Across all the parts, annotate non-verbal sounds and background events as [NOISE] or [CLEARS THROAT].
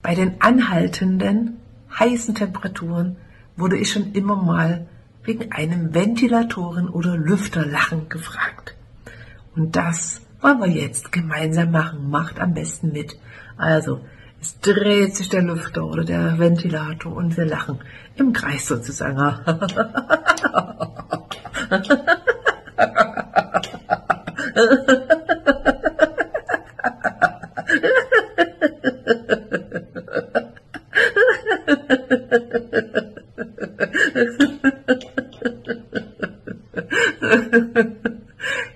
Bei den anhaltenden, heißen Temperaturen wurde ich schon immer mal wegen einem Ventilatoren- oder Lüfterlachen gefragt. Und das wollen wir jetzt gemeinsam machen. Macht am besten mit. Also, es dreht sich der Lüfter oder der Ventilator und wir lachen im Kreis sozusagen. [LAUGHS]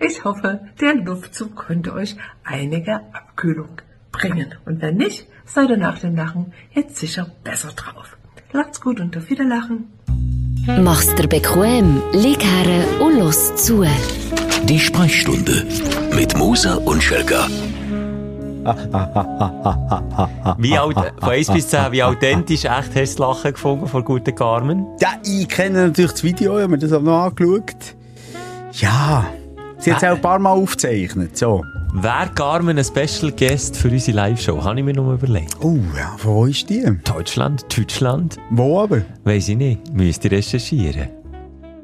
Ich hoffe, der Luftzug konnte euch einige Abkühlung bringen. Und wenn nicht, seid ihr nach dem Lachen jetzt sicher besser drauf. Lacht's gut und auf Wiederlachen. Mach's dir bequem, lieg her und los zu. Die Sprechstunde mit Musa und Schelga. Wie alt, von 1 bis 10, wie authentisch echt hast du das Lachen gefunden von guten Carmen? Ja, ich kenne natürlich das Video, ich habe mir das auch noch angeschaut. Ja, sie hat es auch ein paar Mal aufgezeichnet, so. Wäre Carmen ein Special Guest für unsere Live-Show? Habe ich mir noch überlegt. Oh, ja, von wo ist die? Deutschland, Deutschland, Wo aber? weiss ich nicht. Müsst ihr recherchieren.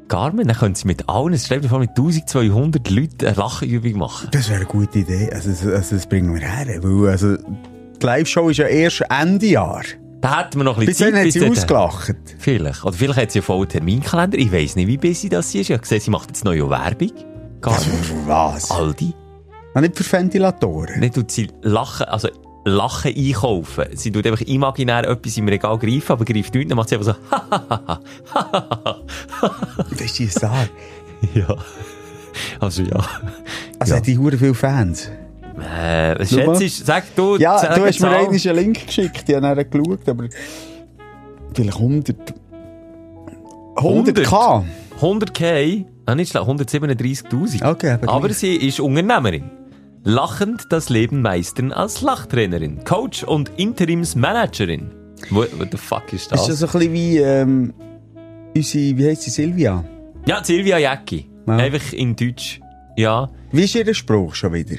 Carmen, dann können sie mit allen, dir vor, mit 1200 Leuten eine Lachenübung machen. Das wäre eine gute Idee. Also, also, also das bringen wir her. Weil, also, die Live-Show ist ja erst Ende Jahr. Da hätten wir noch ein Bis bisschen dann hat sie ausgelacht. Vielleicht. Oder vielleicht hat sie einen Terminkalender. Ich weiss nicht, wie busy das sie ist. Ich habe gesehen, sie macht jetzt neue Werbung. Carmen. Was? Aldi. Nicht für Ventilatoren. Nicht tut sie lachen, also Lachen einkaufen. Sie tut einfach imaginär etwas im Regal greifen, aber greift nichts, dann macht sie einfach so, [LAUGHS] Das ist die Star. ja. Also ja. Also Ja. hat die Hure viele Fans. Äh, schätzt du? Sag du, Ja, sag du hast mir einen Link geschickt, ich habe nachher geschaut, aber vielleicht 100... 100k? 100k, ah, nicht schlecht, 137.000. Okay, aber Aber sie ist Unternehmerin. Lachend das Leben meistern als Lachtrainerin, Coach und Interimsmanagerin. What, what the fuck ist das? Ist das so ein bisschen wie ähm, unsere, wie heisst sie, Silvia? Ja, Silvia Jäcki. Ja. Einfach in Deutsch. Ja. Wie ist ihr Spruch schon wieder?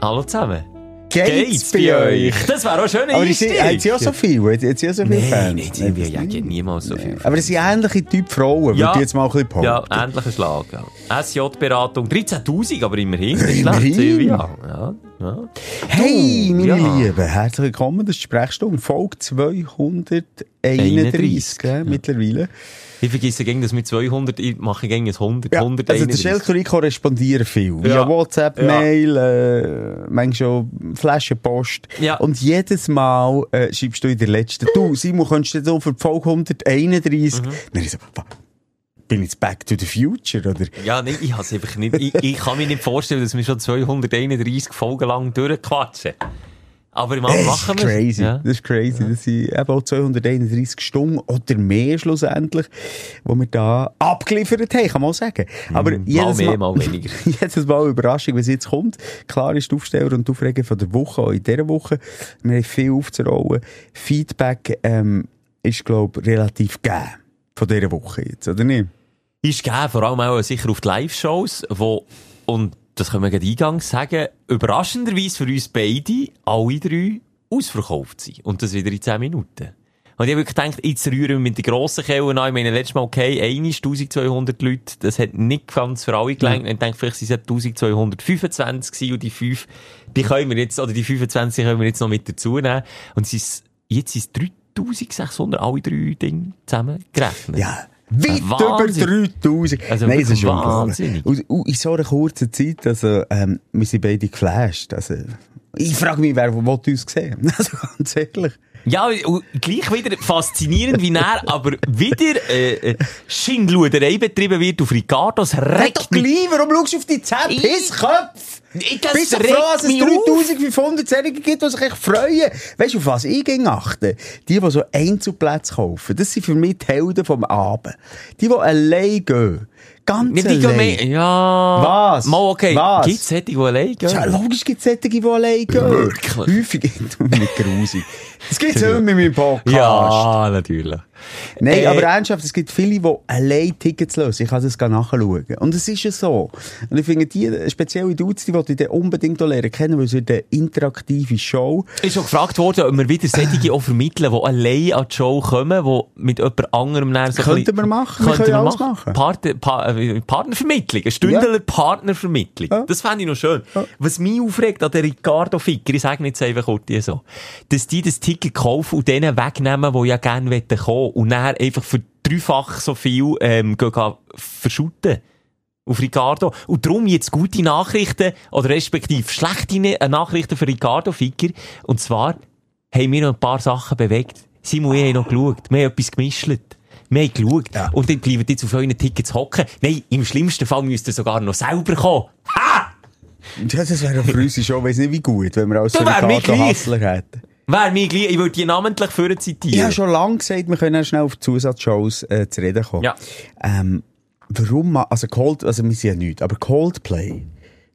Hallo zusammen. Geht's bei euch? Das wäre auch schön. Aber ist hat sie auch so viel? Hat hat sie auch so viele Nein, Fans? nicht Silvia das Jäcki, nicht. niemals so viel. Aber es sind ähnliche Typ Frauen, Ja. würde ich jetzt mal ein bisschen Ja, behaupten. ähnlicher Schlag. Ja. SJ-Beratung, 13.000, aber immerhin. Immerhin. Silvia. Ja, ja. Hey, meine ja. Lieben, herzlich willkommen, das ist die Sprechstunde, Folge 231 31, gell, ja. mittlerweile. Ich vergesse gegen das mit 200, ich mache gegen ein 100, Ja, 100, also der Schelker ich korrespondieren viel. Via Ja. WhatsApp, Ja. Mail, äh, manchmal auch Flaschenpost. Ja. Und jedes Mal äh, schreibst du in der letzten, du, Simon, könntest du so für die Folge 131? Mhm. Dann ich so, bin ich jetzt back to the future, oder? Ja, nein, ich has einfach nicht, ich, ich kann mir nicht vorstellen, dass wir schon 231 Folgen lang durchquatschen. Aber im Das machen wir crazy. Ja. Das ist crazy. Das sind eben auch 231 Stunden oder mehr schlussendlich, die wir da abgeliefert haben, kann man auch sagen. Aber mal jedes mehr, mal weniger. [LAUGHS] jedes Mal Überraschung, was jetzt kommt. Klar ist die Aufsteller und die Aufregung von der Woche, auch in dieser Woche. Wir haben viel aufzurollen. Feedback ähm, ist, glaube ich, relativ gegeben von dieser Woche jetzt, oder nicht? Ist gegeben, vor allem auch sicher auf die Live-Shows, wo, und das können wir gerade eingangs sagen, überraschenderweise für uns beide, alle drei, ausverkauft sind. Und das wieder in 10 Minuten. Und ich habe wirklich gedacht, jetzt rühren wir mit den grossen Kellen an. Ich meine, letztes Mal, okay, einmal 1200 Leute, das hat nicht ganz für alle gelangt. Und ich denke, vielleicht sind es 1225 gewesen und die 5, die können wir jetzt, oder die 25 können wir jetzt noch mit dazu nehmen. Und es ist, jetzt sind es 3600, alle drei Dinge zusammen gerechnet. Ja. Weit Wahnsinn. über 3000. Also Nein, wirklich ist wahnsinnig. Und, und in so einer kurzen Zeit, also, ähm, wir sind beide geflasht. Also, ich frage mich, wer will uns sehen? [LAUGHS] Also, ganz ehrlich. Ja, gleich wieder faszinierend, wie er [LAUGHS] aber wieder äh, äh, Schindluderei betrieben wird auf Ricardos Recht doch gleich, warum schaust du auf die 10 Ich- Pissköpfe? Ich- das Bist du regt froh, dass es mich auf. 3500 Serien gibt, die sich echt freuen? Weißt du, auf was ich ging achten? Die, die so Einzelplätze kaufen, das sind für mich die Helden vom Abend. Die, die allein gehen. Ganz Nicht allein. mehr, ja. Was? Mal okay. Was? Gibt's solche, die allein gehen? Ja, logisch gibt es solche, die allein gehen. Wirklich? Häufig [LAUGHS] nicht grusig. [LAUGHS] Das gibt es immer mit meinem Podcast. Ja, natürlich. Nein, Äh, aber ernsthaft, es gibt viele, die allein Tickets lösen. Ich kann das gar nachschauen. Und es ist ja so. Und ich finde, die spezielle Dudes, die wollte ich unbedingt lernen kennen, weil es eine interaktive Show. Ist schon gefragt worden, ob wir wieder solche auch vermitteln, die allein an die Show kommen, die mit jemand anderem näher so Könnten wir machen. Wir Könnten wir alles machen. machen. Partner, pa äh, Partnervermittlung. Eine Stündler Partnervermittlung. Ja. Das fände ich noch schön. Was mich aufregt an der Ricardo Ficker, ich sage nicht einfach kurz die so, dass die das Ticket kaufen und denen wegnehmen, die ja gerne kommen wollen und dann einfach für dreifach so viel ähm, verschütten. Auf Ricardo. Und darum jetzt gute Nachrichten, oder respektive schlechte Ne- äh, Nachrichten für Ricardo Ficker. Und zwar haben wir noch ein paar Sachen bewegt. Simon, ich haben noch geschaut. Wir haben etwas gemischelt. Wir haben geschaut. Ja. Und dann bleiben jetzt auf euren Tickets hocken. Nein, im schlimmsten Fall müsst ihr sogar noch selber kommen. Ha! Ja, das wäre für uns schon, weiss nicht wie gut, wenn wir mir Ricardo. Hassler hätten. Wäre mir gleich, ich würde die namentlich für zitieren. Ich habe schon lange gesagt, wir können schnell auf Zusatzshows äh, zu reden kommen. Ja. Ähm, warum, also Cold, also wir sind ja nichts, aber Coldplay,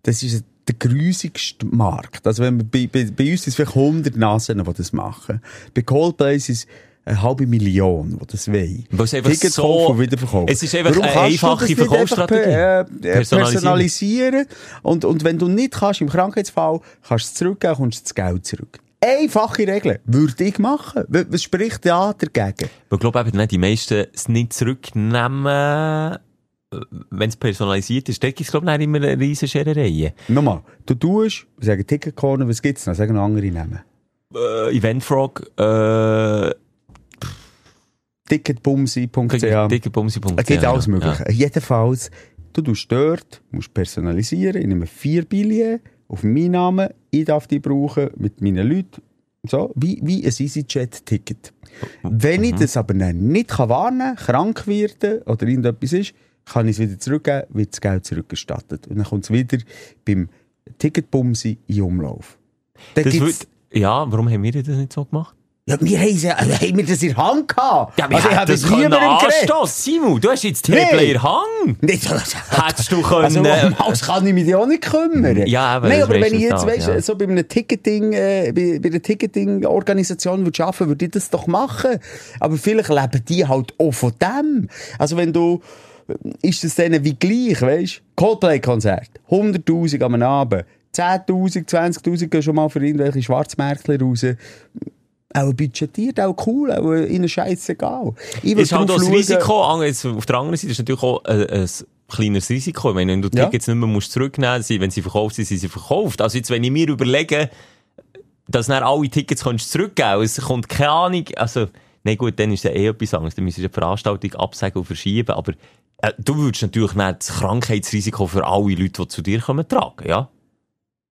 das ist der grusigste Markt. Also wenn wir, bei, bei, bei uns sind es vielleicht 100 Nasen, die das machen. Bei Coldplay sind es eine halbe Million, die das wollen. Es einfach Tickets so- kaufen und wieder verkaufen. es ist einfach Warum eine einfache nicht einfach Verkaufsstrategie. per- äh, Personalisieren. personalisieren. Und, und wenn du nicht kannst, im Krankheitsfall, kannst du es zurückgeben, kommst du das Geld zurück. Einfache Regeln. Würde ich machen. Was spricht ja dagegen? Ich glaube eben nicht, die meisten es nicht zurücknehmen, äh, wenn es personalisiert ist. Da gibt es, glaube ich, immer eine riesen Schererei. Nochmal, du tust, wir sagen Ticket Corner, was gibt's noch? Sagen andere Namen. Äh, Eventfrog, äh, Ticketbumsi.ch. Ticketbumsi.ch. Es gibt alles ja. Mögliche. Jedenfalls, du tust dort, musst personalisieren, ich nehme vier Billionen auf meinen Namen, ich darf die brauchen mit meinen Leuten. So, wie, wie ein EasyJet-Ticket. Wenn ich das aber nicht kann warnen kann, krank werde oder irgendetwas ist, kann ich es wieder zurückgeben, wird das Geld zurückgestattet. Und dann kommt es wieder beim Ticketbumsi in Umlauf. Das wird, ja, warum haben wir das nicht so gemacht? Ja, wir haben, ja, haben wir das in der Hand gehabt. Ja, wir also, ich hätten habe das können anstossen. Simon, du hast jetzt die Nee. Hebel in der Hang. Nicht so. Hättest du Also, können... um alles kann ich mich auch nicht kümmern. Ja, aber Nein, aber wenn ich jetzt, weißt, ja. so bei einer Ticketing, äh, bei, bei einer Ticketing-Organisation würde arbeiten, würde ich das doch machen. Aber vielleicht leben die halt auch von dem. Also wenn du, ist das denen wie gleich, weißt? Coldplay-Konzert, 100'000 am Abend, 10'000, 20'000 gehen schon mal für irgendwelche Schwarzmärkte raus. Auch budgetiert, auch cool, auch ihnen scheißegal. Ich ist halt auch das Risiko, auf der anderen Seite ist natürlich auch ein, ein kleines Risiko. Ich meine, wenn du die Ja. Tickets nicht mehr musst zurücknehmen musst, wenn sie verkauft sind, sind sie verkauft. Also jetzt, wenn ich mir überlege, dass dann alle Tickets kannst zurückgeben es kommt keine Ahnung, also, nein gut, dann ist ja eh etwas anderes, dann müsstest du die Veranstaltung absagen und verschieben, aber äh, du würdest natürlich dann das Krankheitsrisiko für alle Leute, die zu dir kommen, tragen, ja?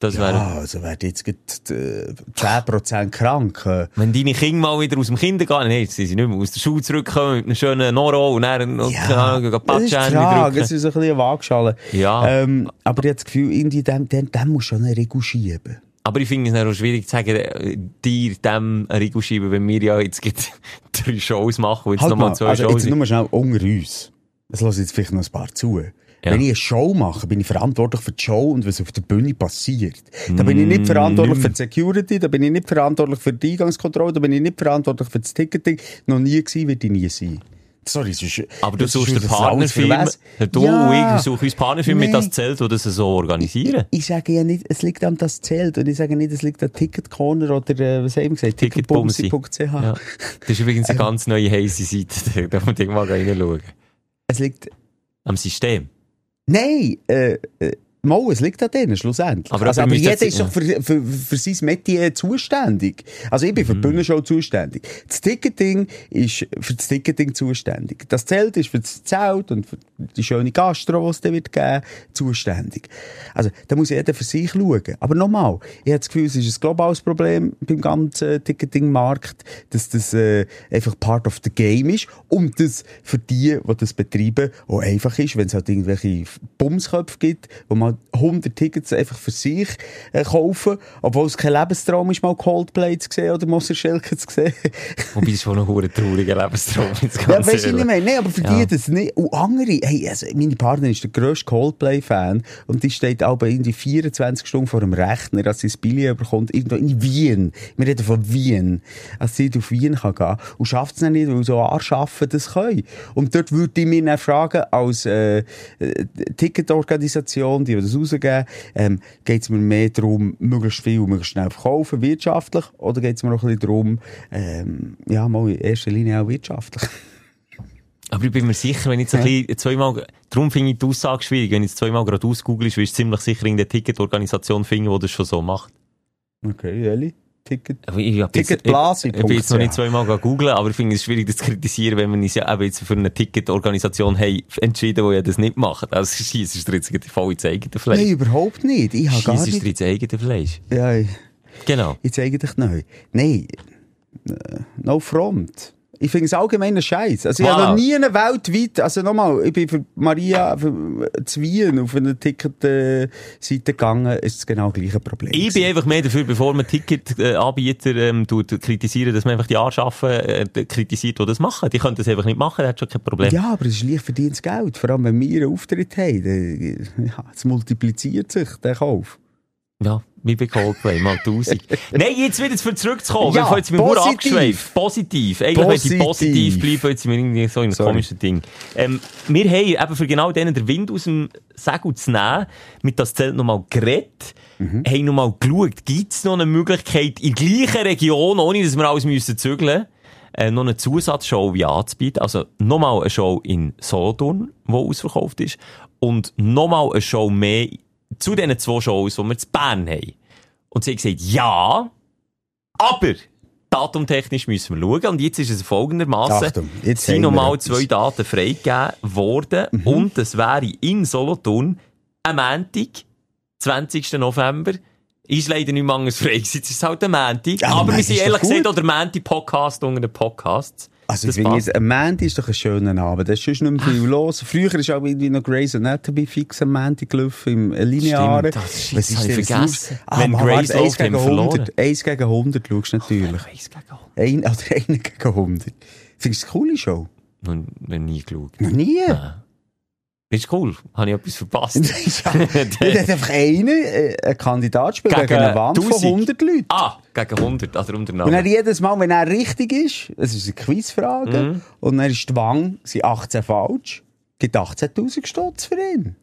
Das wäre... Ja, also wer jetzt gerade, äh, 10% krank. Äh, Wenn deine Kinder mal wieder aus dem Kindergarten, nee, jetzt sind sie nicht mehr aus der Schule zurückgekommen mit einem schönen Noro und dann noch, keine Ahnung, das ist es ist ein bisschen eine Waagschale. Ja. Ähm, aber ich habe das Gefühl, irgendwie dem, dem, dem muss schon eine Regel schieben. Aber ich finde es auch schwierig zu sagen, äh, dir dem einen Riegel schieben, wenn wir ja jetzt [LAUGHS] drei Shows machen und jetzt Halt nochmal mal, zwei also Shows. jetzt nur schnell unter uns. Es hören jetzt vielleicht noch ein paar zu. Wenn ich eine Show mache, bin ich verantwortlich für die Show und was auf der Bühne passiert. Da bin ich Mm, nicht verantwortlich für die Security, da bin ich nicht verantwortlich für die Eingangskontrolle, da bin ich nicht verantwortlich für das Ticketing. Noch nie gewesen, wird ich nie sein. Sorry, es ist, aber du das suchst den Partnerfilm, du Ja. und ich suchen uns Partnerfilm mit Nein. das Zelt, das das so organisieren. Ich sage ja nicht, es liegt an das Zelt und ich sage nicht, es liegt an Ticket Corner oder, äh, was haben wir gesagt, Ticketbumsi. ticketbumsi.ch. Ja. Das ist übrigens eine ganz neue heisse Seite, [LAUGHS] da muss man mal reinschauen. Es liegt, Am System. Nein, äh, äh, Mal, es liegt an denen, schlussendlich. Aber- also, aber jeder ist doch für, für, für sein Metier zuständig. Also ich bin Mhm. für die Bühnenshow zuständig. Das Ticketing ist für das Ticketing zuständig. Das Zelt ist für das Zelt und für die schöne Gastro, die es dann wird geben, zuständig. Also da muss jeder für sich schauen. Aber nochmal, ich habe das Gefühl, es ist ein globales Problem beim ganzen Ticketing-Markt, dass das äh, einfach part of the game ist und das für die, die das betreiben, auch einfach ist, wenn es halt irgendwelche Bumsköpfe gibt, die mal mal 100 Tickets einfach für sich äh, kaufen, obwohl es kein Lebenstraum ist, mal Coldplay zu sehen oder Moser Schelke zu sehen. [LAUGHS] Wobei es schon ein hoher trauriger Lebenstraum jetzt Ja, weißt du, mehr. Nein, aber für Ja. die das nicht. Und andere, hey, also meine Partnerin ist der grösste Coldplay-Fan und die steht aber irgendwie 24 Stunden vor dem Rechner, als sie das Billett bekommt, irgendwo in Wien. Wir reden von Wien. Als sie auf Wien kann gehen und schafft es nicht, weil so anschaffen das können. Und dort würde ich mich dann fragen, als äh, äh, Ticketorganisation, die das rausgeben, ähm, geht es mir mehr darum, möglichst viel, möglichst schnell verkaufen, wirtschaftlich, oder geht es mir auch ein bisschen darum, ähm, ja, mal in erster Linie auch wirtschaftlich? Aber ich bin mir sicher, wenn ich jetzt ein bisschen zweimal, darum finde ich die Aussage schwierig, wenn ich jetzt zweimal gerade ausgoogelst, wirst du ziemlich sicher in der Ticketorganisation finden, die das schon so macht. Okay, Eli, Ticket. Ich, Ticketblase. Ich, ich bin jetzt noch nicht zweimal googeln, aber ich finde es schwierig, das zu kritisieren, wenn wir uns ja eben jetzt für eine Ticketorganisation haben entschieden, die ja das nicht machen. Also schießt dir jetzt voll ins eigene Fleisch. Nein, überhaupt nicht. Ich habe gar nicht... ins eigene Fleisch. Ja, ich- Genau. jetzt eigentlich neu. Nein, äh, no front. Ich finde es allgemein ein Scheiß. Also, ich habe noch nie eine weltweit, also nochmal, ich bin für Maria, für zu Wien auf eine Ticket-Seite gegangen, ist es genau das gleiche Problem. Ich bin einfach mehr dafür, bevor man Ticketanbieter ähm, tut, kritisieren, dass man einfach die anschaffen, äh, kritisiert, die das machen. Die können das einfach nicht machen, das hat schon kein Problem. Ja, aber es ist leicht verdientes Geld. Vor allem, wenn wir einen Auftritt haben, dann, ja, es multipliziert sich, der Kauf. Ja, wie bei Coldplay, mal 1000. [LAUGHS] Nein, jetzt wieder zurückzukommen, Ja, jetzt mit positiv. abgeschweift. Positiv. Eigentlich möchte ich Positiv. positiv bleiben, jetzt sind wir irgendwie so in einem Sorry. komischen Ding. Ähm, wir haben eben für genau denen den Wind aus dem Segel zu nehmen, mit das Zelt nochmal geredet, Mhm. haben nochmal geschaut, gibt es noch eine Möglichkeit, in der gleichen Region, ohne dass wir alles müssen zügeln äh, noch eine Zusatzshow wie anzubieten. Also nochmal eine Show in Solothurn, die ausverkauft ist, und nochmal eine Show mehr zu diesen zwei Shows, die wir zu Bern haben. Und sie hat gesagt, ja, aber datumtechnisch müssen wir schauen. Und jetzt ist es folgendermaßen: Achtung, jetzt Es sind nochmal. Mhm. zwei Daten freigegeben worden. Und es wäre in Solothurn am Montag, 20. November. Ist leider nicht anders frei gewesen. Jetzt ist es halt ein Montag. Ja, aber wir sind ehrlich gesagt auch der Montag-Podcast unter den Podcasts. Also, Das ich finde jetzt, ein Montag ist doch ein schöner Abend. Da ist nicht mehr viel los. Früher ist auch irgendwie noch Grey's Anatomy fix am Montag gelaufen, im äh, Linearen. Stimmt, das- shit, Was ich denn vergessen. Ah, Wenn Grey's warte, eins läuft, haben gegen wir verloren. 100. Eins gegen 100 schaust du natürlich. Ich weiss gegen Ein, [LAUGHS] oder einer gegen 100. Findest du eine coole Show? Noch, nie geschaut. Noch nie. Ist cool. Habe ich etwas verpasst? [LAUGHS] ja, [LAUGHS] da hat einfach einer, äh, ein Kandidat spielt gegen, Gegen eine Wand von 1000. 100 Leuten. ah, gegen 100. Also unter Und dann jedes Mal, wenn er richtig ist, es ist eine Quizfrage, Mhm. und dann ist die Wang, sind 18 falsch, gibt 18.000 Stutz für ihn.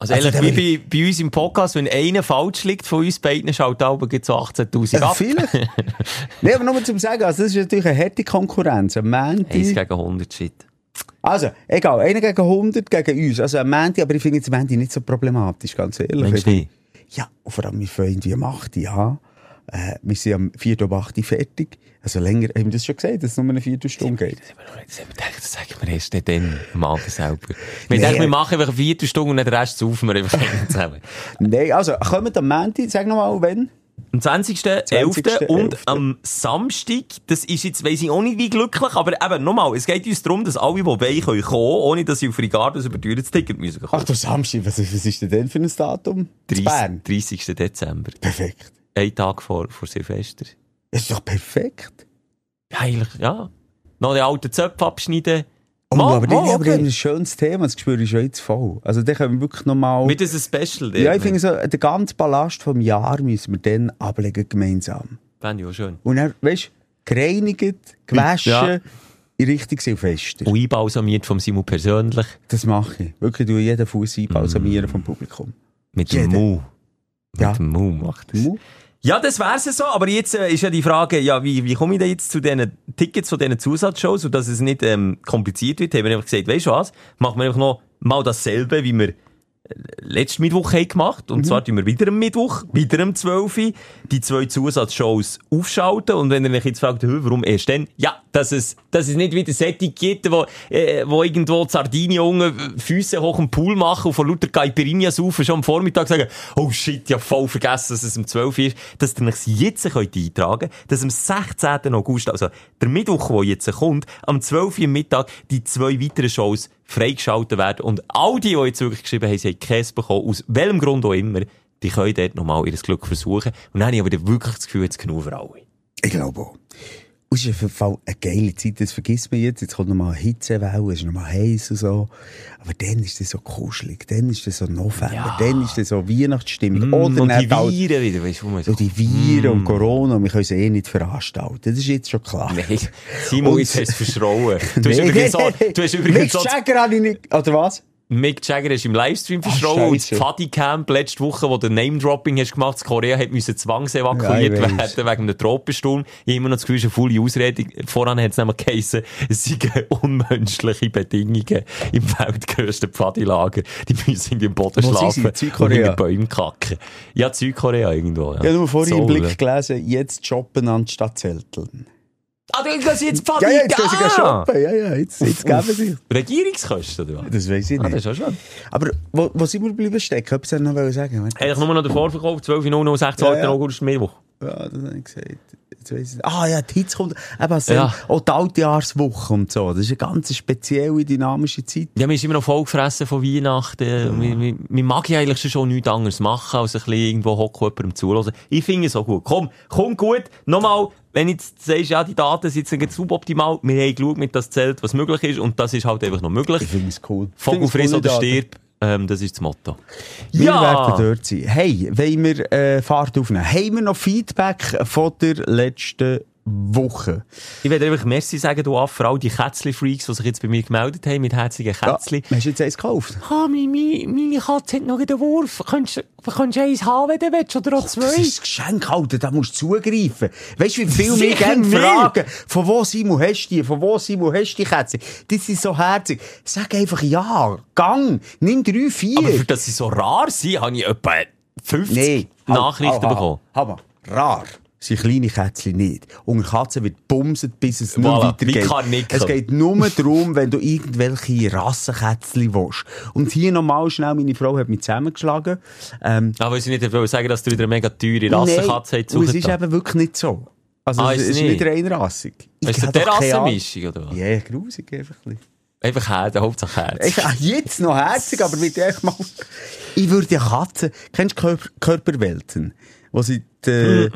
Also, Also, ehrlich, der wie bei, bei uns im Podcast, wenn einer falsch liegt von uns beiden, schaut aber gibt so 18.000 Ja, ab. vielleicht. [LAUGHS] nee, aber nur zum sagen, also das ist natürlich eine harte Konkurrenz. Ein 1 Manti. gegen 100, shit. Also, egal, einer gegen 100 gegen uns. Also ein Manti, aber ich finde jetzt Manti nicht so problematisch, ganz ehrlich. Mensch, nicht. Ja, und vor allem, wir fangen irgendwie am 8. Ja. Äh, wir sind am 4. um 8. fertig. Also länger, haben wir das schon gesagt, dass es nur eine Viertelstunde geht? Das haben wir nicht- gedacht, Das sagen wir erst dann am Abend selber. Wir denken, wir machen einfach eine Viertelstunde und den Rest saufen wir einfach zusammen. [LAUGHS] Nein, also, kommen am Manti, sag nochmal, wenn? Am 20.11. 20.11.. und am Samstag, das ist jetzt, weiss ich auch nicht wie glücklich, aber eben, nochmal, es geht uns darum, dass alle, die wollen, können kommen, ohne dass sie auf Ricardos über das Ticket müssen Ach kommen. du Samstag, was, was ist denn denn für ein Datum? In 30, Bern. 30. Dezember. Perfekt. Ein Tag vor, vor Silvester. Das ist doch perfekt. Ja, eigentlich, ja. Noch die alten Zöpfe abschneiden. Oh, Mal, aber, mal, die haben okay. ein schönes Thema, das spüre ich schon jetzt voll. Also, da können wir wirklich nochmal... Mit diesem Special. Ja, ich finde so, den ganzen Ballast vom Jahr müssen wir dann ablegen gemeinsam. Fände ich auch schön. Und dann, weißt du, gereinigt, gewaschen, Ja. in Richtung Silvester. Und einbalsamiert vom Simon persönlich. Das mache ich. Wirklich, du jeden Fuß einbalsamieren vom Publikum. Mit dem Jeder. Mu. Mit Ja. dem Mu macht das. Mu? Ja, das wär's so, aber jetzt äh, ist ja die Frage, ja, wie, wie komme ich denn jetzt zu diesen Tickets von diesen Zusatzshows, und dass es nicht ähm, kompliziert wird, haben wir einfach gesagt, weißt du was, machen wir einfach noch mal dasselbe, wie wir letzten Mittwoch haben gemacht, und zwar tun wir wieder am Mittwoch, wieder am 12. Uhr, die zwei Zusatzshows aufschalten, und wenn ihr euch jetzt fragt, «Hä, warum erst dann? Ja, dass es, dass es nicht wieder Sättig gibt, wo, äh, wo irgendwo die Sardinien unten Füße hoch im Pool machen und von lauter Caipirinha saufen schon am Vormittag sagen, oh shit, ja voll vergessen, dass es am 12 Uhr ist, dass ihr euch jetzt könnt eintragen könnt, dass am 16. August, also der Mittwoch, der jetzt kommt, am 12 Uhr am Mittag die zwei weiteren Shows freigeschaltet werden. Und all die, die jetzt wirklich geschrieben haben, sie haben Käse bekommen, aus welchem Grund auch immer, die können dort nochmal ihr Glück versuchen. Und dann habe ich aber wirklich das Gefühl, jetzt genug für alle. Ich glaube auch. Und es ist auf Fall eine geile Zeit, das vergisst man jetzt. Jetzt kommt nochmal Hitzewelle, es ist nochmal heiß und so. Aber dann ist es so kuschelig, dann ist es so November, Ja. dann ist es so Weihnachtsstimmung. Mm, Oder und die Viren wieder, weißt du, So die Viren und Corona, wir können sie eh nicht veranstalten. Das ist jetzt schon klar. Nein, Simon, jetzt hast du verschrauen. Du hast [LAUGHS] Nee, übrigens so, nee, nee. du hast übrigens Mick so, Jagger habe ich nicht, oder was? Mick Jagger ist im Livestream Ach, verschrauen und das. Pfadi-Camp letzte Woche, wo du Name-Dropping hast gemacht, in Korea hat müssen zwangsevakuiert Ja, werden wegen einem Tropensturm. Ich habe immer noch das Gefühl, eine volle Ausrede. Voran hat es nämlich geheissen, es seien unmenschliche Bedingungen im weltgrößten Pfadilager. Die müssen irgendwie im Boden Wo schlafen sie? und in Bäumen kacken. Ja, Südkorea irgendwo. Ja, Ich habe nur vorhin im Seoul. Blick gelesen, jetzt shoppen anstatt zelteln. Ah, du gehst jetzt Pfadi? Ja, ja, jetzt gehen sie ah! shoppen. Ja, ja, jetzt, jetzt geben sie. Regierungskosten, oder was? Das weiss ich Ah, das nicht. ist ja schon. Aber wo, wo sind wir geblieben stecken? Etwas wollte ich noch sagen. Eigentlich nur noch der Vorverkauf, 12.00, 16. Ja, ja. August, Mittwoch. Ja, das habe ich gesagt. Jetzt weiss ich. Ah ja, die Hitze kommt. Eben, Ja. auch die Altjahrswoche und so. Das ist eine ganz spezielle, dynamische Zeit. Ja, wir sind immer noch vollgefressen von Weihnachten. Wir, wir, wir mag ja eigentlich schon nichts anderes machen, als ein bisschen irgendwo hocken, jemandem zuhören. Ich finde es auch gut. Komm, komm gut. Nochmal, wenn du jetzt sagst, ja, die Daten sind jetzt suboptimal, wir haben geschaut mit das Zelt, was möglich ist, und das ist halt einfach noch möglich. Ich finde es cool. Vogel Ich finde es friss oder stirb, ähm, das ist das Motto. Wir werden dort sein. Hey, wollen wir äh, Fahrt aufnehmen? Haben wir noch Feedback von der letzten Woche? Ich werde einfach Merci sagen, du Affe, all die Kätzli-Freaks, die sich jetzt bei mir gemeldet haben, mit herzigen Kätzli. Hast du jetzt eins gekauft? Ah, meine, meine, meine Katze hat noch einen Wurf. Könntest du eins haben, wenn du willst, oder auch Das zwei? ist ein Geschenk, Alter, da musst du zugreifen. Weißt du, wie viel Sicher gerne fragen, von wo Simon hast du die, von wo Simon hast du die Kätze? Die sind so herzig. Sag einfach ja, gang, nimm drei, vier. Aber für das sie so rar sind, habe ich etwa 50 Nachrichten bekommen. Aber rar sind kleine Kätzchen nicht. Unter Katzen wird bumset, bis es nicht Voilà, weitergeht. Es geht nur darum, wenn du irgendwelche Rassenkätzchen willst. Und hier nochmal schnell, meine Frau hat mich zusammengeschlagen. Ähm, Aber ich nicht wollte sagen, dass du wieder eine mega teure Rassenkatze hast. und es ist eben wirklich nicht so. Also Ah, es ist nicht? nicht reinrassig. Ist das Ahnung. Rassenmischung, oder was? Ja, grusig einfach ein bisschen. Einfach Herz, Hauptsache Herz. Ich, ah, jetzt noch herzig, aber mit echt mal. Ich würde ja Katzen, kennst du Körper, Körperwelten? Wo sie die äh,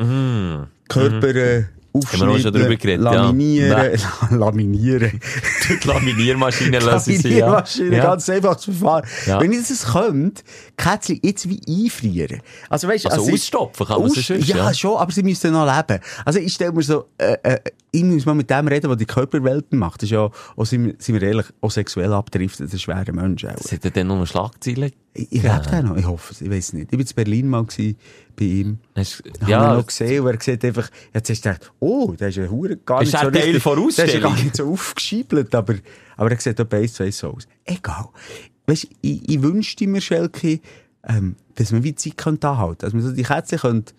Körper äh, drüber aufschneiden, geredet, ja. laminieren, [LAUGHS] laminieren. [LAUGHS] die Laminiermaschine lassen sie, ja. Laminiermaschine, ja. ganz einfaches Verfahren. Ja. Wenn ich das könnte, Kätzchen jetzt wie einfrieren. Also weißt Also ich- ausstopfen kann man Aus- sonst, ja, ja. schon, aber sie müssen noch leben. Also ich stelle mir so, äh, äh, ich muss mal mit dem reden, der die Körperwelten macht. Das ist ja, auch, sind, wir- ehrlich, auch sexuell abdriftet, ein schwerer Mensch. Auch. Das hat dann noch eine Schlagzeile. Ich, Ja. lebe den noch, ich hoffe es, ich weiß nicht. Ich war in Berlin mal gewesen, bei ihm. Hast- Ja. Wir noch gesehen und er sieht einfach, jetzt hast du gedacht, oh, der ist ja hure gar Ist nicht er so Teil richtig, von der ist ja gar nicht so aufgeschiebelt, aber, aber er sieht etwa eins, zwei so aus. Egal. Weißt, ich, ich wünschte mir, Schelke, ähm, dass man wie Zeit könnte anhalten. Dass man so die Kätzchen könnte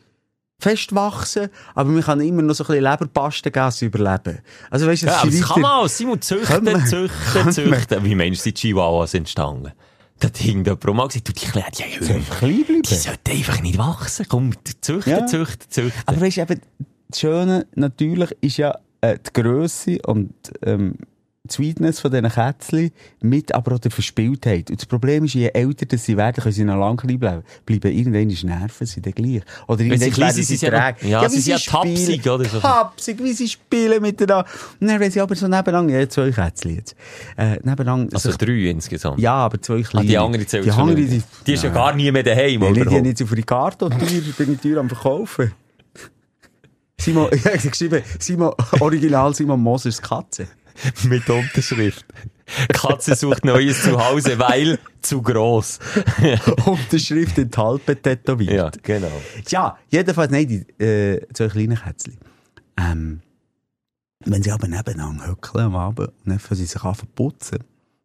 festwachsen, aber man kann immer noch so ein bisschen Leberpaste geben, überleben. Also weißt du, ja das aber ist das kann man auch. Simon, züchten, züchten, züchten. Wie meinst du, die Chihuahuas entstanden? Da hat irgendjemand mal gesagt, du, die Kleinen, die, klein bleiben? die sollten einfach nicht wachsen. Komm, züchten, Ja. züchten, züchten. Aber weißt du, eben, das Schöne natürlich ist ja äh, die Grösse und ähm, die Sweetness von diesen Kätzchen mit aber auch der Verspieltheit. Und das Problem ist, je älter das sie werden, können sie noch lange klein bleiben. Bleiben irgendwann nerven sie dann gleich. Oder Wenn sie irgendwann klein sind, sie sie ja träge. ja, sie sind ja tapsig, oder so. Tapsig, wie sie spielen miteinander. Und dann, wenn sie aber so nebeneinander, ja, zwei Kätzchen jetzt, äh, nebeneinander, Also sich- drei insgesamt. ja, aber zwei Ah, kleine. die andere zählt die schon andere, die, Die ist ja gar nie mehr daheim, Nein, oder? die haben jetzt auf Ricardo teuer, bin ich teuer am Verkaufen. [LAUGHS] Simon, [LAUGHS] ich habe geschrieben, Simon, Original Simon Mosers Katze. [LAUGHS] Mit Unterschrift. Katze sucht neues Zuhause, weil zu gross. [LAUGHS] Unterschrift in die Halbe tätowiert. Ja, genau. Ja, jedenfalls, nein, die äh, zwei kleinen Kätzchen. Ähm, wenn sie aber nebeneinander hückeln am Abend und dann sie sich an putzen,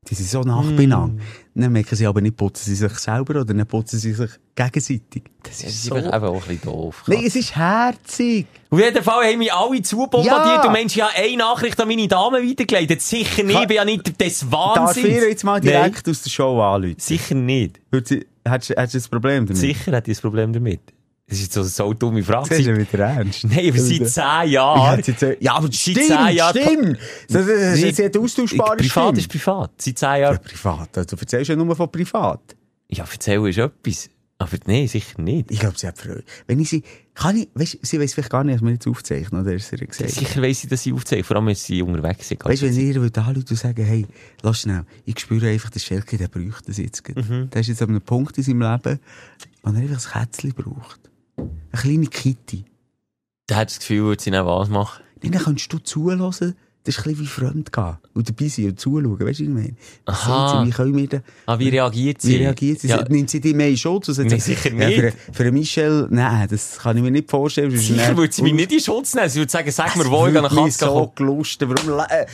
die sind so nah beieinander, dann merken sie aber nicht, putzen sie sich selber oder dann putzen sie sich gegenseitig. Das ist so... einfach auch ein bisschen doof. Nein, es ist herzig. Auf jeden Fall haben mich alle zubombardiert. Ja. Du meinst, ja, eine Nachricht an meine Dame weitergeleitet. Sicher nicht, ich bin ja nicht des Darf Wahnsinns. ich ihr jetzt mal direkt aus der Show anrufen? Sicher nicht. Hättest du ein Problem damit? Sicher hat die ein Problem damit. Das ist so eine so dumme Frage. Das ist ja wieder ernst. Nein, aber seit zehn Jahren. Ja, aber Seit stimmt, zehn Jahren- stimmt. Das, ist ja austauschbare Privat Stimme. ist privat. Seit zehn Ja, Jahren. privat. Also, Du erzählst ja nur von privat. Ja, erzähl ist etwas. Aber nee, sicher nicht. Ich glaube, sie hat Freude. Wenn ich sie, kann ich, weißt, sie weiss vielleicht gar nicht, dass wir jetzt aufzeichnen, oder? Ist sie gesagt. Sicher weiss ich, dass sie aufzeichnen. Vor allem, wenn sie unterwegs sind. Weißt du, wenn ihr würdet anrufen und sagen, hey, lass schnell, ich spüre einfach, der Schelke, der bräuchte das jetzt. Mhm. Der ist jetzt an einem Punkt in seinem Leben, wo er einfach ein Kätzchen braucht. Eine kleine Kitty. Der hat das Gefühl, würde sie nicht was machen. Dann kannst du zuhören, das ist ein bisschen wie fremd gehen. Und dabei sein und zuschauen, weißt du, ich meine? Aha. sie, wie können wir da, Ah, wie reagiert sie? wie reagiert sie? Ja, Nimmt sie die mehr in Schutz? Nein, sie, sicher Ja, nicht. für, für einen Michel, nein, das kann ich mir nicht vorstellen. sicher würde sie mich nicht in Schutz nehmen. Sie würde sagen, sag mir, wo ich an eine Katze so kommen. gelustet. Warum, äh,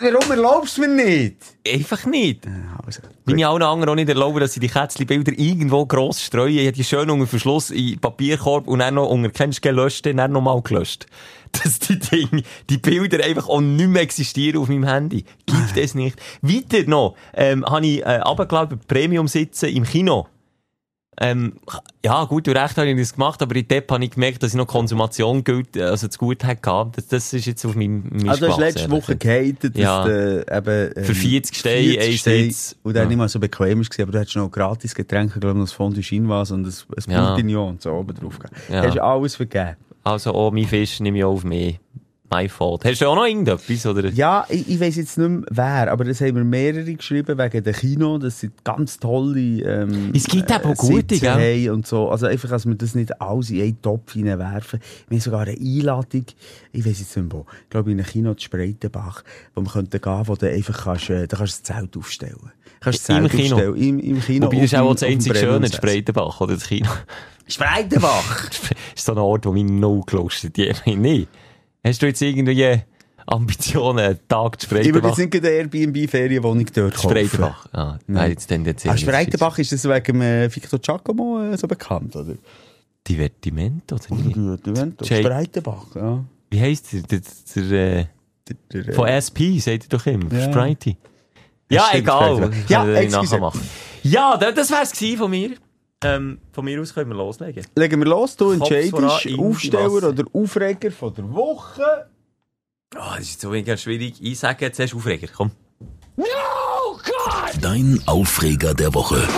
warum erlaubst du mir nicht? Einfach nicht. Also, ich allen anderen auch nicht erlauben, dass sie die Kätzchen-Bilder irgendwo gross streuen. Ich habe die schön unter Verschluss in Papierkorb und dann noch unter kennst du gelöscht, dann noch mal gelöscht. [LAUGHS] Dass die Dinge, die Bilder einfach auch nicht mehr existieren auf meinem Handy. Gibt es nicht. Weiter noch, ähm, habe ich, äh, runtergeladen, Premium sitzen im Kino. Ähm, ja, gut, du recht habe ich das gemacht, aber in Depp habe ich gemerkt, dass ich noch Konsumation gilt, also zu gut hatte. Das, das ist jetzt auf meinem Mist Also, du hast letzte Woche gehatet, dass Ja. du, eben, ähm, Für 40 Steine, 40 ein Steine Sitz. Und dann Ja. nicht mal so bequem ist, aber du hättest noch gratis Getränke, glaube ich, noch das Fondue Chinoise und ein, ein Ja. Bourguignon und so oben drauf gegeben. Ja. Du hast alles vergeben. Also, auch mein Fisch nehme ich auch auf mich. My fault. Hast du auch noch irgendetwas, oder? Ja, ich, ich weiss jetzt nicht mehr wer, aber das haben wir mehrere geschrieben wegen dem Kino, dass sie ganz tolle ähm, Es gibt eben auch gute, gell? und so. Also einfach, dass wir das nicht alles in einen Topf hineinwerfen. Wir haben sogar eine Einladung, ich weiss jetzt nicht mehr wo, ich glaube in ein Kino zu Spreitenbach, wo wir könnten gehen, wo du einfach kannst, äh, da kannst du ein Zelt aufstellen. Kannst du Im Kino? Im, im Kino. Wobei, das ist auch das einzige Schöne, in. Spreitenbach, oder das Kino. [LAUGHS] Spreitenbach! [LAUGHS] Ist so ein Ort, wo mich no gelustet hat. [LAUGHS] Hast du jetzt irgendwie Ambitionen, einen Tag zu Ich würde Spreitenbach? jetzt nicht gerade eine Airbnb-Ferienwohnung dort kaufen. Spreitenbach. Ah, nein, jetzt tendenziell. Ah, nicht. Spreitenbach ist das wegen äh, Victor Giacomo äh, so bekannt, oder? Divertiment, oder nicht? Jake- Spreitenbach, ja. Wie heisst der? Der, der, äh, Der, der, von SP, sagt ihr doch immer. Ja. Sprite. Ja, egal. Ja, excuse. Ja, das, wär's gewesen von mir. Ähm, von mir aus können wir loslegen. Legen wir los, du entscheidest Aufsteller Masse. oder Aufreger von der Woche. Ah, das ist so mega schwierig. Ich sage jetzt erst Aufreger, komm. Dein Aufreger der Woche.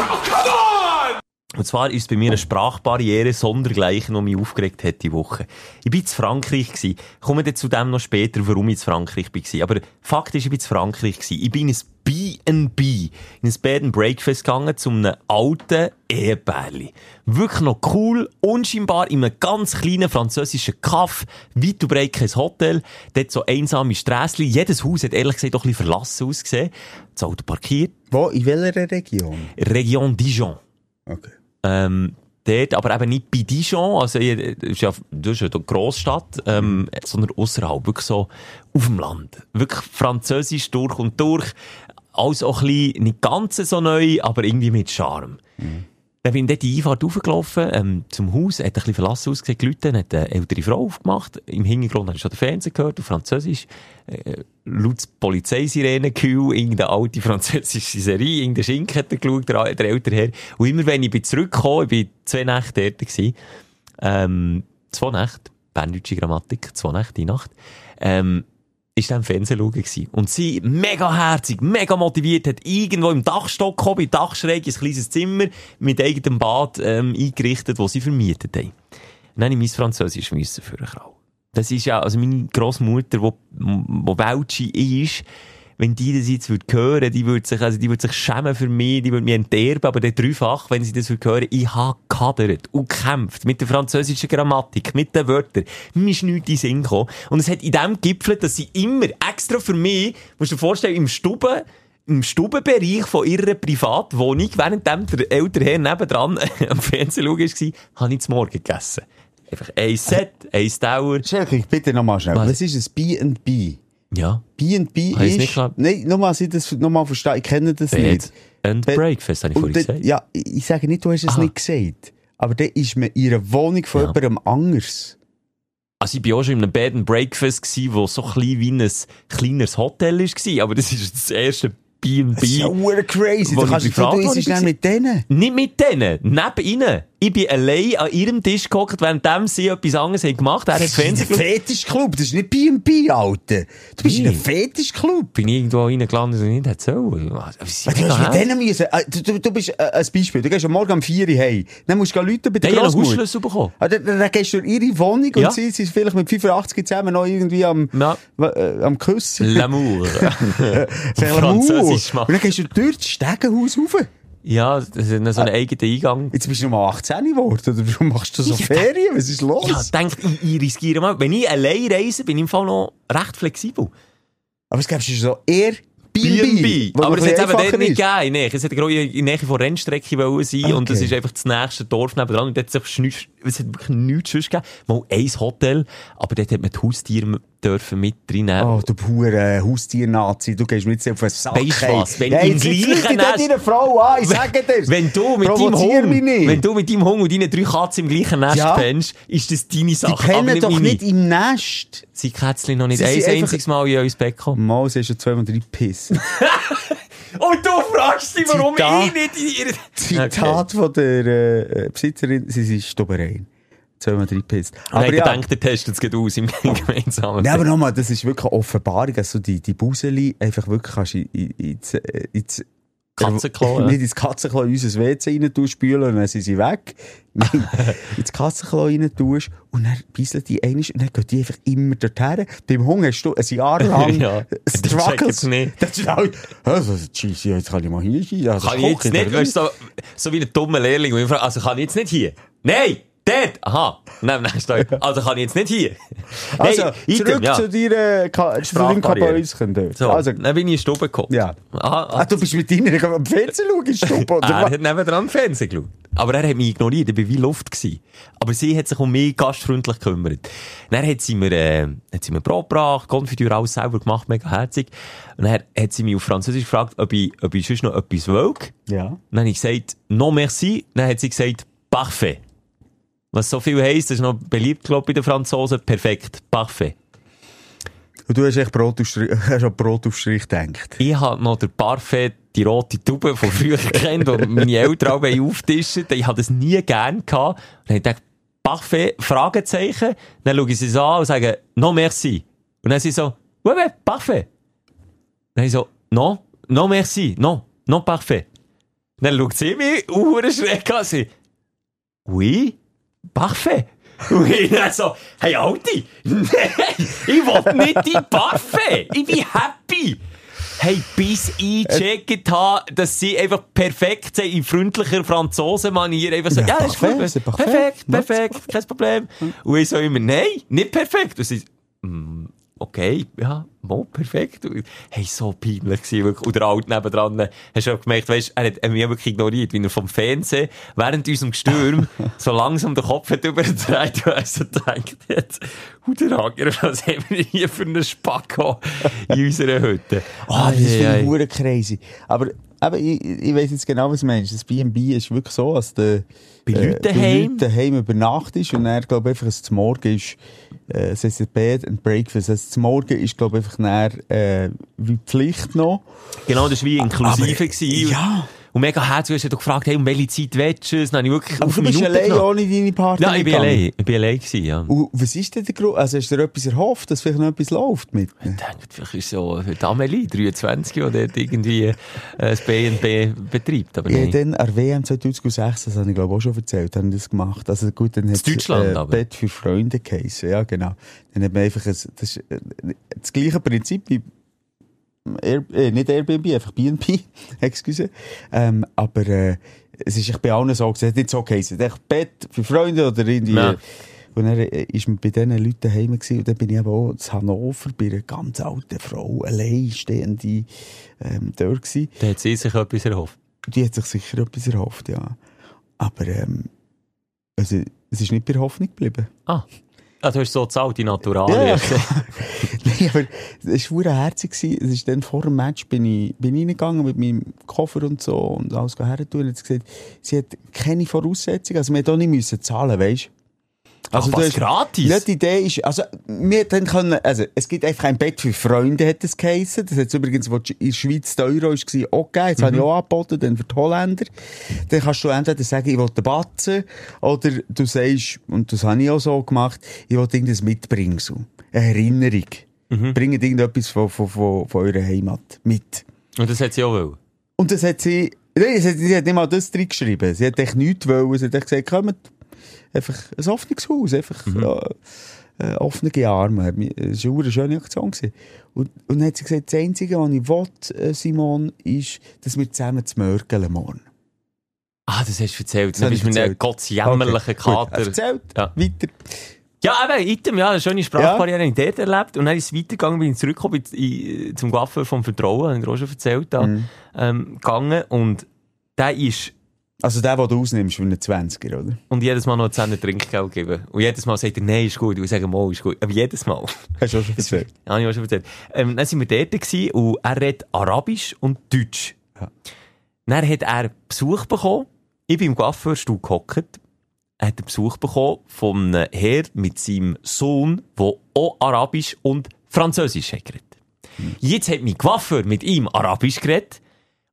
Und zwar ist es bei mir eine Sprachbarriere sondergleichen, die mich aufgeregt hat die Woche. Ich war in Frankreich. Gewesen. Ich komme dann zu dem noch später, warum ich in Frankreich war. Aber Fakt ist, ich war in Frankreich. Gewesen. Ich bin in ein B&B, in ein Bed and Breakfast gegangen, zu einem alten Ehepärli. Wirklich noch cool, unscheinbar, in einem ganz kleinen französischen Kaff, weit und breit kein Hotel, dort so einsame Strässli. Jedes Haus hat ehrlich gesagt doch ein bisschen verlassen ausgesehen. Das Auto parkiert. Wo, in welcher Region? Region Dijon. Okay. Ähm, dort, aber eben nicht bei Dijon, also, ich- das ist ja, das ist eine Grossstadt, ähm, sondern außerhalb, wirklich so auf dem Land. Wirklich französisch durch und durch. Alles auch ein bisschen, nicht ganz so neu, aber irgendwie mit Charme. Dann bin ich die Einfahrt raufgelaufen, ähm, zum Haus, hat ein bisschen verlassen ausgesehen, Leute, hat eine ältere Frau aufgemacht. Im Hintergrund habe ich schon den Fernseher gehört, auf Französisch. Äh, laut Polizeisirene gehüllt, irgendeine alte französische Serie, irgendein Schinken hat er geschaut, der, der ältere Herr. Und immer wenn ich bin zurückgekommen, ich bin zwei Nächte dort gewesen, ähm, zwei Nächte, berndeutsche Grammatik, zwei Nächte, die Nacht, ähm, ist dann im Fernsehen schauen gewesen. Und sie, mega herzig, mega motiviert, hat irgendwo im Dachstock gekommen, bei Dachschräge, ein kleines Zimmer mit eigenem Bad, ähm, eingerichtet, wo sie vermietet. Dann habe ich mein Französisch müssen für eine Frau. Das ist ja, also meine Grossmutter, wo, wo Weltschi ist, wenn die das jetzt würde hören, die würde sich, also die würde sich schämen für mich, die würde mich enterben, aber der dreifach, wenn sie das würde hören, ich habe gehadert und gekämpft mit der französischen Grammatik, mit den Wörtern. Mir ist nichts in Sinn gekommen. Und es hat in dem gipfelt, dass sie immer extra für mich, musst du dir vorstellen, im Stuben, im Stubenbereich von ihrer Privatwohnung, während der ältere Herr nebendran [LAUGHS] am Fernsehen schauen war, habe ich zum Morgen gegessen. Einfach ein Set, ein Dauer. Schelke, bitte nochmal schnell. Was? Was, ist ein B&B? Ja. B&B ist... nicht gehabt? Nein, nochmal, ich das nochmal verstehe. Ich kenne das Bed nicht. and Bed- Breakfast, habe ich vorhin gesagt. ja, ich sage nicht, du hast es Aha. nicht gesagt. Aber dann ist man in einer Wohnung von Ja. jemandem anders. Also ich war auch schon in einem Bed and Breakfast, gewesen, wo so klein wie ein kleineres Hotel war, aber das ist das erste B&B. Das ist ja crazy. Du kannst privat du isst dann mit denen. Nicht mit denen, neben ihnen. Ich bin allein an ihrem Tisch gehockt, während sie etwas anderes haben gemacht Er hat Fernsehen geschaut. Fetischclub, das ist nicht B&B, Alter. Du bist in einem? Fetischclub. Bin ich irgendwo reingelandet und nicht hätte sollen. Du hast mit denen müssen, äh, du, du, du bist äh, ein Beispiel, du gehst am Morgen um 4 Uhr heim, dann musst du Leute bei der einen Grossmutter. Hausschlüssel bekommen. Ah, Dann, dann gehst du in ihre Wohnung Ja. und sie sind vielleicht mit 85 zusammen noch irgendwie am, Ja. äh, am Küssen. L'amour. [LAUGHS] [LAUGHS] Französisch Und dann gehst du durch das Stegenhaus rauf. Ja, das ist so ein eigener Eingang. Jetzt bist du mal 18 geworden, oder warum machst du so [LAUGHS] Ja. Ferien? Was ist los? Ja, denkt, ich, ich riskiere mal. Wenn ich allein reise, bin ich im Fall noch recht flexibel. Aber es gäbe so eher B&B. Aber es hat es eben dort nicht gegeben. Nee, es hätte in der Nähe von Rennstrecke wollen sein und Okay. das ist einfach das nächste Dorf nebenan. Und dort hat es, es hat wirklich nichts sonst gegeben. Mal ein Hotel, aber dort hat man die Haustiere dürfen mit reinnehmen. Oh, du pure Haustier-Nazi, du gehst jetzt auf den Sack. Weisst du was? Wenn ja, im gleichen Nest- deine Frau an, ich sage dir. Wenn du mit deinem Hund, wenn du mit deinem Hund und deinen drei Katzen im gleichen Nest Ja. pennst, ist das deine Die Sache. pennen aber doch meine. nicht im Nest. Sie Kätzchen noch nicht Sie ein einziges Mal in euer Bett gekommen. Mal, sie ist schon zweimal drei Piss. [LAUGHS] Und du fragst dich, warum Zitat- ich nicht in ihr... Zitat von der äh, Besitzerin, sie sind Stubbereien. Zweimal drei Piss. Aber ich ja. denke, der testet es geht aus im [LAUGHS] gemeinsamen. Ja, aber nochmal, das ist wirklich eine Offenbarung, dass du die, die Buseli einfach wirklich kannst in, in, ins, äh, ins Katzenklo, ja. [LAUGHS] Nicht ins Katzenklo in unser WC rein tust, spülen und dann sind sie weg. Nein, [LAUGHS] ins Katzenklo rein tust und dann bisseln die einmal und dann gehen die einfach immer dorthin. Beim Hunger hast du ein Jahr lang Ja, das checkt's nicht. Das ist auch, also, cheese, jetzt kann ich mal hier. Ja, das Kann ich jetzt nicht, weißt so, so wie ein dummer Lehrling, ich also kann ich jetzt nicht hier? Nein! Dort! Aha! Nein, nein, stopp. Also kann ich jetzt nicht hier? [LAUGHS] Also, Nein, zurück item, ja. zu deiner, Ka- zu deinem dort. So, Also, dann bin ich in die Stube gekommen. ja. Aha, Ah, du bist mit deiner am Fernsehen schauen, in Stube, oder [LAUGHS] er was? hat nebendran Fernsehen geschaut. Aber er hat mich ignoriert, ich war wie Luft. Gewesen. Aber sie hat sich um mich gastfreundlich gekümmert. Dann hat sie mir, äh, hat sie mir Brot gebracht, Konfitüre alles selber gemacht, mega herzig. Und dann hat sie mich auf Französisch gefragt, ob ich, ob ich sonst noch etwas will. Ja. Dann habe ich gesagt, non merci. Dann hat sie gesagt, parfait. Was so viel heisst, das ist noch beliebt, glaube ich, bei den Franzosen. Perfekt. Parfait. Und du hast echt Brotaufstrich, [LAUGHS] hast an Brotaufstrich gedacht. Ich habe noch der Parfait, die rote Tube von früher [LAUGHS] kennt, die meine Eltern auch auftischen. Ich habe das nie gern gehabt. Und ich gedacht, Parfait, Fragezeichen. Dann schaue ich sie an und sage, non merci. Und dann sie so, ouais, ouais, parfait. Dann ich so, non, non merci, non, non parfait. Dann schaut sie mich, [LAUGHS] uh, schreck an, sie, oui, parfait. Und ich so, hey Alti, nein, [LAUGHS] ich will nicht dein Parfait, ich bin happy. Hey, bis ich gecheckt habe, dass sie einfach perfekt sind, in freundlicher Franzosen-Manier, einfach so, Ja, ja, das ist parfait, gut, c'est parfait. perfekt, Ja, perfekt, kein Problem. Und ich so immer, nein, nicht perfekt. Und sie, mm, okay, ja, mo, perfekt. Hey, so peinlich gewesen, wirklich. Und der Alte nebendran, hast du auch gemerkt, weißt, er hat mich wirklich ignoriert, wie er vom Fernsehen während unserem Gestürm [LAUGHS] so langsam den Kopf hat übergedreht und er so gedacht hat, und der Hager, was haben wir hier für einen Spacko in unserer Hütte? Ah, das finde ei, ich ei. hure crazy. Aber, aber ich, ich weiss jetzt genau, was du meinst. Das B&B ist wirklich so, dass der, Bei äh, Leuten? Leuten daheim über Nacht ist und dann, glaube ich, einfach, dass zum Morgen ist, äh, es heisst Bed and Breakfast. Also zum Morgen ist, glaube ich, einfach dann, äh, wie Pflicht noch. Genau, das war wie inklusive. Aber, gewesen. ja. Und mega herzlich, du hast gefragt, hey, um welche Zeit willst du es? Dann habe ich wirklich Aber auf du bist Minuten allein genommen. ohne deine Partner Ja, ich bin allein. Ich bin allein gewesen, ja. Und was ist denn der Grund? Also hast du dir etwas erhofft, dass vielleicht noch etwas läuft mit? Ich denke, vielleicht ist so die Amelie, 23, die dort irgendwie äh, das B&B betreibt. Aber Ja, nein. dann an WM 2006, das habe ich glaube auch schon erzählt, haben das gemacht. Also gut, dann hat Deutschland äh, aber? Bett für Freunde geheissen, ja genau. Dann hat man einfach ein, das, ist, äh, das gleiche Prinzip wie Air, äh, nicht Airbnb, einfach B&B, [LAUGHS] excuse. Ähm, aber äh, es ist bei allen so gesagt, nicht so geheissen. Echt Bett für Freunde oder irgendwie. Ja. Und dann äh, ist man bei diesen Leuten daheim gewesen, und dann bin ich aber auch in Hannover bei einer ganz alten Frau, alleinstehende, ähm, dort gewesen. Da hat sie sich etwas erhofft. Die hat sich sicher etwas erhofft, ja. Aber ähm, also, es ist nicht bei der Hoffnung geblieben. Ah. Ah, du hast so zahlt, die Naturalien. Ja. [LAUGHS] Nein, aber es war herzig. Es ist dann vor dem Match bin ich, bin ich reingegangen mit meinem Koffer und so und alles her tun. Und hat sie gesagt, sie hat keine Voraussetzungen. Also, wir hätten auch nicht müssen zahlen, weißt Ach, du was, hast- gratis? Ja, die Idee ist, also, wir dann können, also, es gibt einfach ein Bett für Freunde, hat es geheissen. Das hat übrigens, wo in der Schweiz der Euro war, auch gegeben. Jetzt habe ich auch angeboten, dann für die Holländer. Dann kannst du entweder sagen, ich will den Batzen, oder du sagst, und das habe ich auch so gemacht, ich will irgendwas mitbringen, so. Eine Erinnerung. Bringt irgendetwas von, von, von, von eurer Heimat mit. Und das hat sie auch wollen. Und das hat sie, nein, sie hat, sie hat nicht mal das drin geschrieben. Sie hat echt nichts wollen. Sie hat echt gesagt, kommt, einfach ein offenes Haus, einfach, ja, äh, offene Arme. Es war eine schöne Aktion. Gewesen. Und, und dann hat sie gesagt, das Einzige, was ich will, Simon, ist, dass wir zusammen zu mörgeln morgen. Ah, das hast du erzählt. Das bist du ich mit einem gut. Kater. Erzählt. Ja. Weiter. Ja, eben, Item, ja, eine schöne Sprachbarriere habe ich dort erlebt. Und dann ist es weitergegangen, bin ich zurückgekommen zum Coiffeur vom Vertrauen, habe ich dir auch schon erzählt, da, Mhm. ähm, gegangen. Und der ist, Also der, den du ausnimmst für einen 20er, oder? und jedes Mal noch 10 Trinkgeld geben. Und jedes Mal sagt er, nein, ist gut. Und ich sage, mal, ist gut. Aber jedes Mal. Hast du auch schon erzählt? Ja, ich auch schon erzählt. Ähm, dann sind wir dort gewesen, und er redet Arabisch und Deutsch. Ja. Dann hat er Besuch bekommen. Ich bin im Coiffeurstuhl gehockt. Er hat einen Besuch bekommen von einem Herr mit seinem Sohn, der auch Arabisch und Französisch hat geredet. Jetzt hat mein Coiffeur mit ihm Arabisch geredet.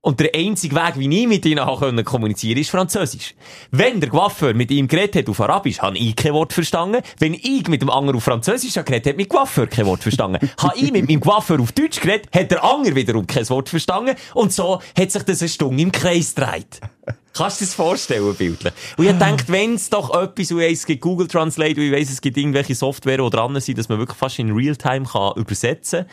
Und der einzige Weg, wie ich mit ihnen habe kommunizieren ist Französisch. Wenn der Coiffeur mit ihm geredet hat auf Arabisch, habe ich kein Wort verstanden. Wenn ich mit dem anderen auf Französisch habe geredet, hat mein Coiffeur kein Wort verstanden. [LAUGHS] habe ich mit meinem Coiffeur auf Deutsch geredet, hat der andere wiederum kein Wort verstanden. Und so hat sich das eine Stunde im Kreis gedreht. Kannst du dir das vorstellen, bildlich? Und ich gedacht, wenn es doch etwas, und es gibt Google Translate, und ich weiss, es gibt irgendwelche Software, die dran sind, dass man wirklich fast in Realtime kann übersetzen kann,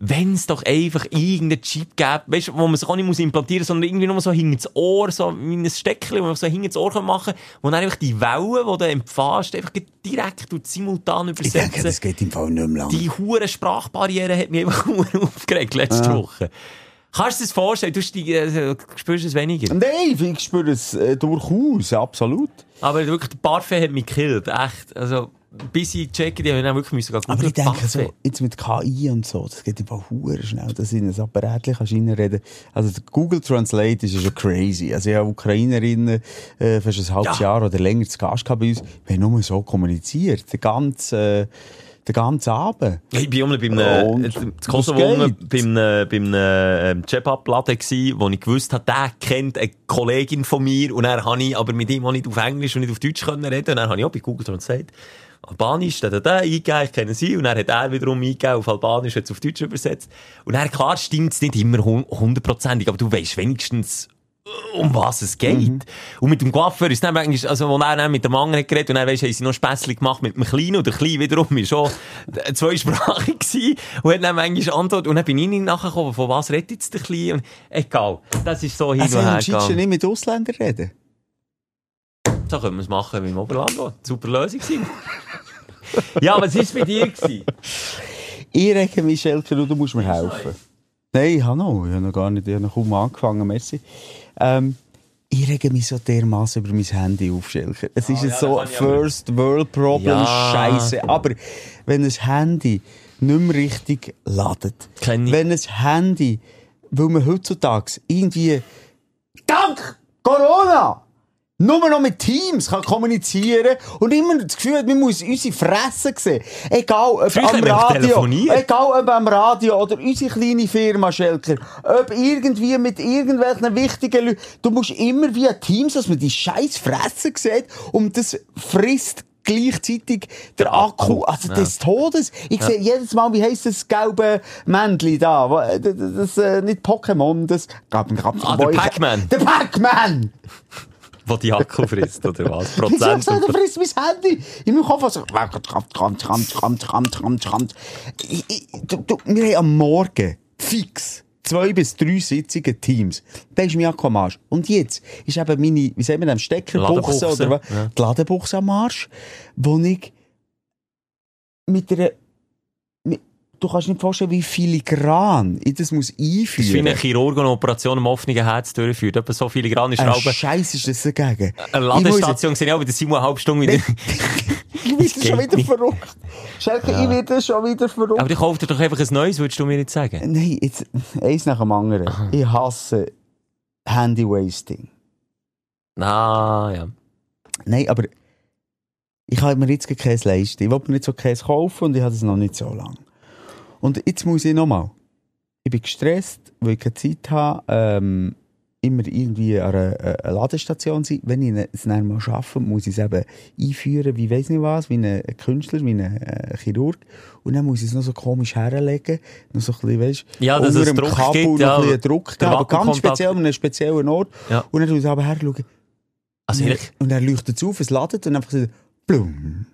wenn es doch einfach irgendeinen Chip gäbe, weißt, wo man sich auch nicht muss implantieren muss, sondern irgendwie nur so hinter das Ohr, so wie ein Steckchen, wo man so hinter das Ohr kann machen kann, wo dann einfach die Wellen, die du empfährst, einfach direkt und simultan Ich denke, übersetzen. das geht im Fall nicht mehr lang. Die hure Sprachbarriere hat mich einfach [LAUGHS] aufgeregt letzte Woche. Kannst du dir das vorstellen? Du, äh, spürst es weniger. Nein, ich spüre es äh, durchaus, absolut. Aber wirklich, der Parfait hat mich gekillt. Echt. Also, bis ich checke, die haben dann wirklich müssen Aber ich denke so, jetzt mit KI und so, das geht einfach hure schnell, dass in ein Apparat kannst reinreden. Also Google Translate ist ja schon crazy. Also ich habe Ukrainerinnen äh, fast ein halbes Ja. Jahr oder länger zu Gast gehabt bei uns. Wir haben nur so kommuniziert, den ganzen, äh, den ganzen Abend. Ich bin auch mal bei einem, Und äh, Kosovo geht. bei einem, bei einem ähm, Cep-Up-Laden gsi, wo ich gewusst habe, der kennt eine Kollegin von mir und dann habe ich aber mit ihm auch nicht auf Englisch und nicht auf Deutsch können reden und dann habe ich auch bei Google Translate Albanisch, da, da, da, eingegeben, ich kenne sie, und dann hat er wiederum eingegeben, auf Albanisch, hat es auf Deutsch übersetzt. Und dann, klar, stimmt es nicht immer hun- hundertprozentig, aber du weißt wenigstens, äh, um was es geht. Mhm. Und mit dem Coiffeur ist dann eigentlich, also, wo er dann mit dem anderen geredet, und dann weisst, haben sie noch Späßchen gemacht mit dem Kleinen, und der Kleine wiederum ist schon äh, zweisprachig gewesen, und hat dann manchmal Antwort, und dann bin ich nicht nachgekommen, von was redet jetzt der Kleine, und egal. Das ist so hin Also und her gegangen. nicht mit Ausländern reden? So können wir es machen wie im Oberland. Super Lösung gewesen. [LAUGHS] ja, was war bei dir? Gewesen? Ich rege mich, Schelker, du musst mir helfen. Nein, ich habe noch. Ich habe noch gar nicht, ich habe noch kaum angefangen, merci. Ähm, ich rege mich so dermaßen über mein Handy auf, Schelker. Es ist Ah, ja, ein so aber. First World Problem, Ja. Scheiße. Aber wenn ein Handy nicht mehr richtig ladet, wenn ein Handy, weil man heutzutage irgendwie dank Corona nur noch mit Teams kann kommunizieren und immer das Gefühl hat, man muss unsere Fresse sehen. Egal ob Früher am Radio, egal ob am Radio oder unsere kleine Firma Schelker, ob irgendwie mit irgendwelchen wichtigen Leuten, du musst immer via Teams, dass man die scheiß Fresse sieht und das frisst gleichzeitig der Akku, also des Todes. Ich sehe jedes Mal, wie heisst das gelbe Männchen da? Äh, Das, das, äh, nicht Pokémon, das... Gab, gab, Ah, der Pac-Man. Der Pac-Man! wo die Akku frisst, oder was? [LAUGHS] Prozent. Ich habe frisst mein Handy. In meinem Kopf also, komm. wir haben am Morgen fix zwei bis drei sitzige Teams. Da ist mein Akku am Arsch. Und jetzt ist eben meine, wie sagt wir, dem, Steckerbuchse oder was? Ja. Die Ladebuchse am Arsch, wo ich mit einer du kannst nicht vorstellen, wie filigran ich das muss Das ist wie einführen eine Chirurg, eine Operation am offenen Herz durchführt. Etwa so filigrane Ein Schrauben. Scheiß ist das dagegen. Eine Ladestation gesehen, ja, aber der Simon eine halbe Stunde wieder. [LAUGHS] Ich werde schon wieder nicht. verrückt. Schelke, ich werde schon wieder verrückt. aber ich kauf dir doch einfach ein neues, würdest du mir nicht sagen? Nein, jetzt, eins nach dem anderen. Ich hasse Handy-Wasting. Ah, ja. Nein, aber Ich kann mir jetzt kein Käse leisten. Ich will mir nicht so Käse kaufen und ich habe es noch nicht so lange. Und jetzt muss ich nochmal. Ich bin gestresst, weil ich keine Zeit habe, ähm, immer irgendwie an einer, äh, einer Ladestation sein. Wenn ich es dann mal schaffe, muss ich es eben einführen, wie weiss nicht was, wie ein Künstler, wie ein äh, Chirurg. Und dann muss ich es noch so komisch herlegen, noch so ein bisschen, weißt, Ja, dass unter es dem Druck Kabel gibt, noch ja. ein bisschen Druck geben, aber ganz speziell an einem speziellen Ort. Ja. Und dann tue ich aber her schauen. Also, und, und dann leuchtet es auf, es ladet und einfach so, blum.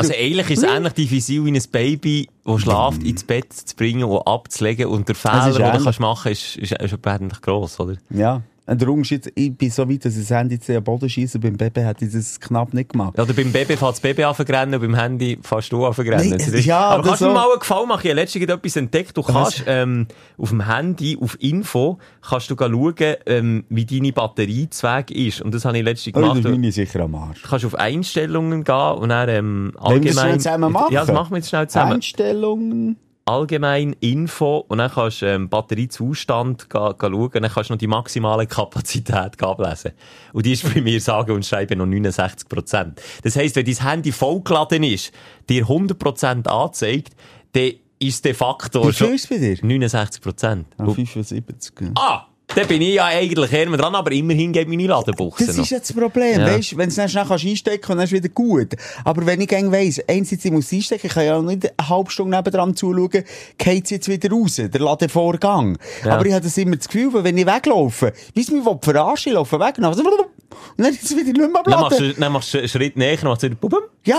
Also eigentlich ist es ähnlich diffizil wie ein Baby, das schlaft, ins Bett zu bringen und abzulegen. Und der Fehler, den du kannst machen kannst, ist, ist, ist ähnlich gross, oder? ja. Und der Unterschied, ich bin so weit, dass ich das Handy jetzt in den Boden schiesse. Beim Baby hätte ich das knapp nicht gemacht. Ja, Oder beim Baby fährt das Baby an und beim Handy fährst du an Nein, Das ist- ja, aber das kannst du mir so. mal einen Gefallen machen? Ich habe letztens etwas entdeckt. Du kannst ähm, auf dem Handy, auf Info, kannst du schauen, ähm, wie deine Batteriezweig ist. Und das habe ich letztens Oh, gemacht. da bin ich sicher am Arsch. Du kannst auf Einstellungen gehen und dann ähm, Wollen wir das allgemein... schnell zusammen machen? Ja, das machen wir jetzt schnell zusammen. Einstellungen. Allgemein Info und dann kannst du ähm, Batteriezustand ga, ga schauen dann kannst du noch die maximale [LAUGHS] Kapazität ablesen. Und die ist bei mir sage und schreibe noch 69%. Das heisst, wenn dein Handy vollgeladen ist, dir 100% anzeigt, dann ist de facto Wie viel ist bei dir? 69%. Ah, Und- 75. ja. Ah! Dann bin ich ja eigentlich eher dran, aber immerhin geht meine Ladebuchse Das noch. ist jetzt das Problem, Ja. weißt, wenn du es dann kannst einstecken kannst, dann ist es wieder gut. Aber wenn ich weiss, einerseits ich muss einstecken, ich kann ja auch nicht eine halbe Stunde nebendran zuschauen, geht es jetzt wieder raus, der Ladevorgang. Ja. Aber ich habe das immer das Gefühl, wenn ich weglaufe, weiss mich, wo verarschen, ich laufe weg, und dann, und dann ist es wieder nicht mehr abladen. du, dann machst du einen Schritt näher, dann machst wieder. Ja.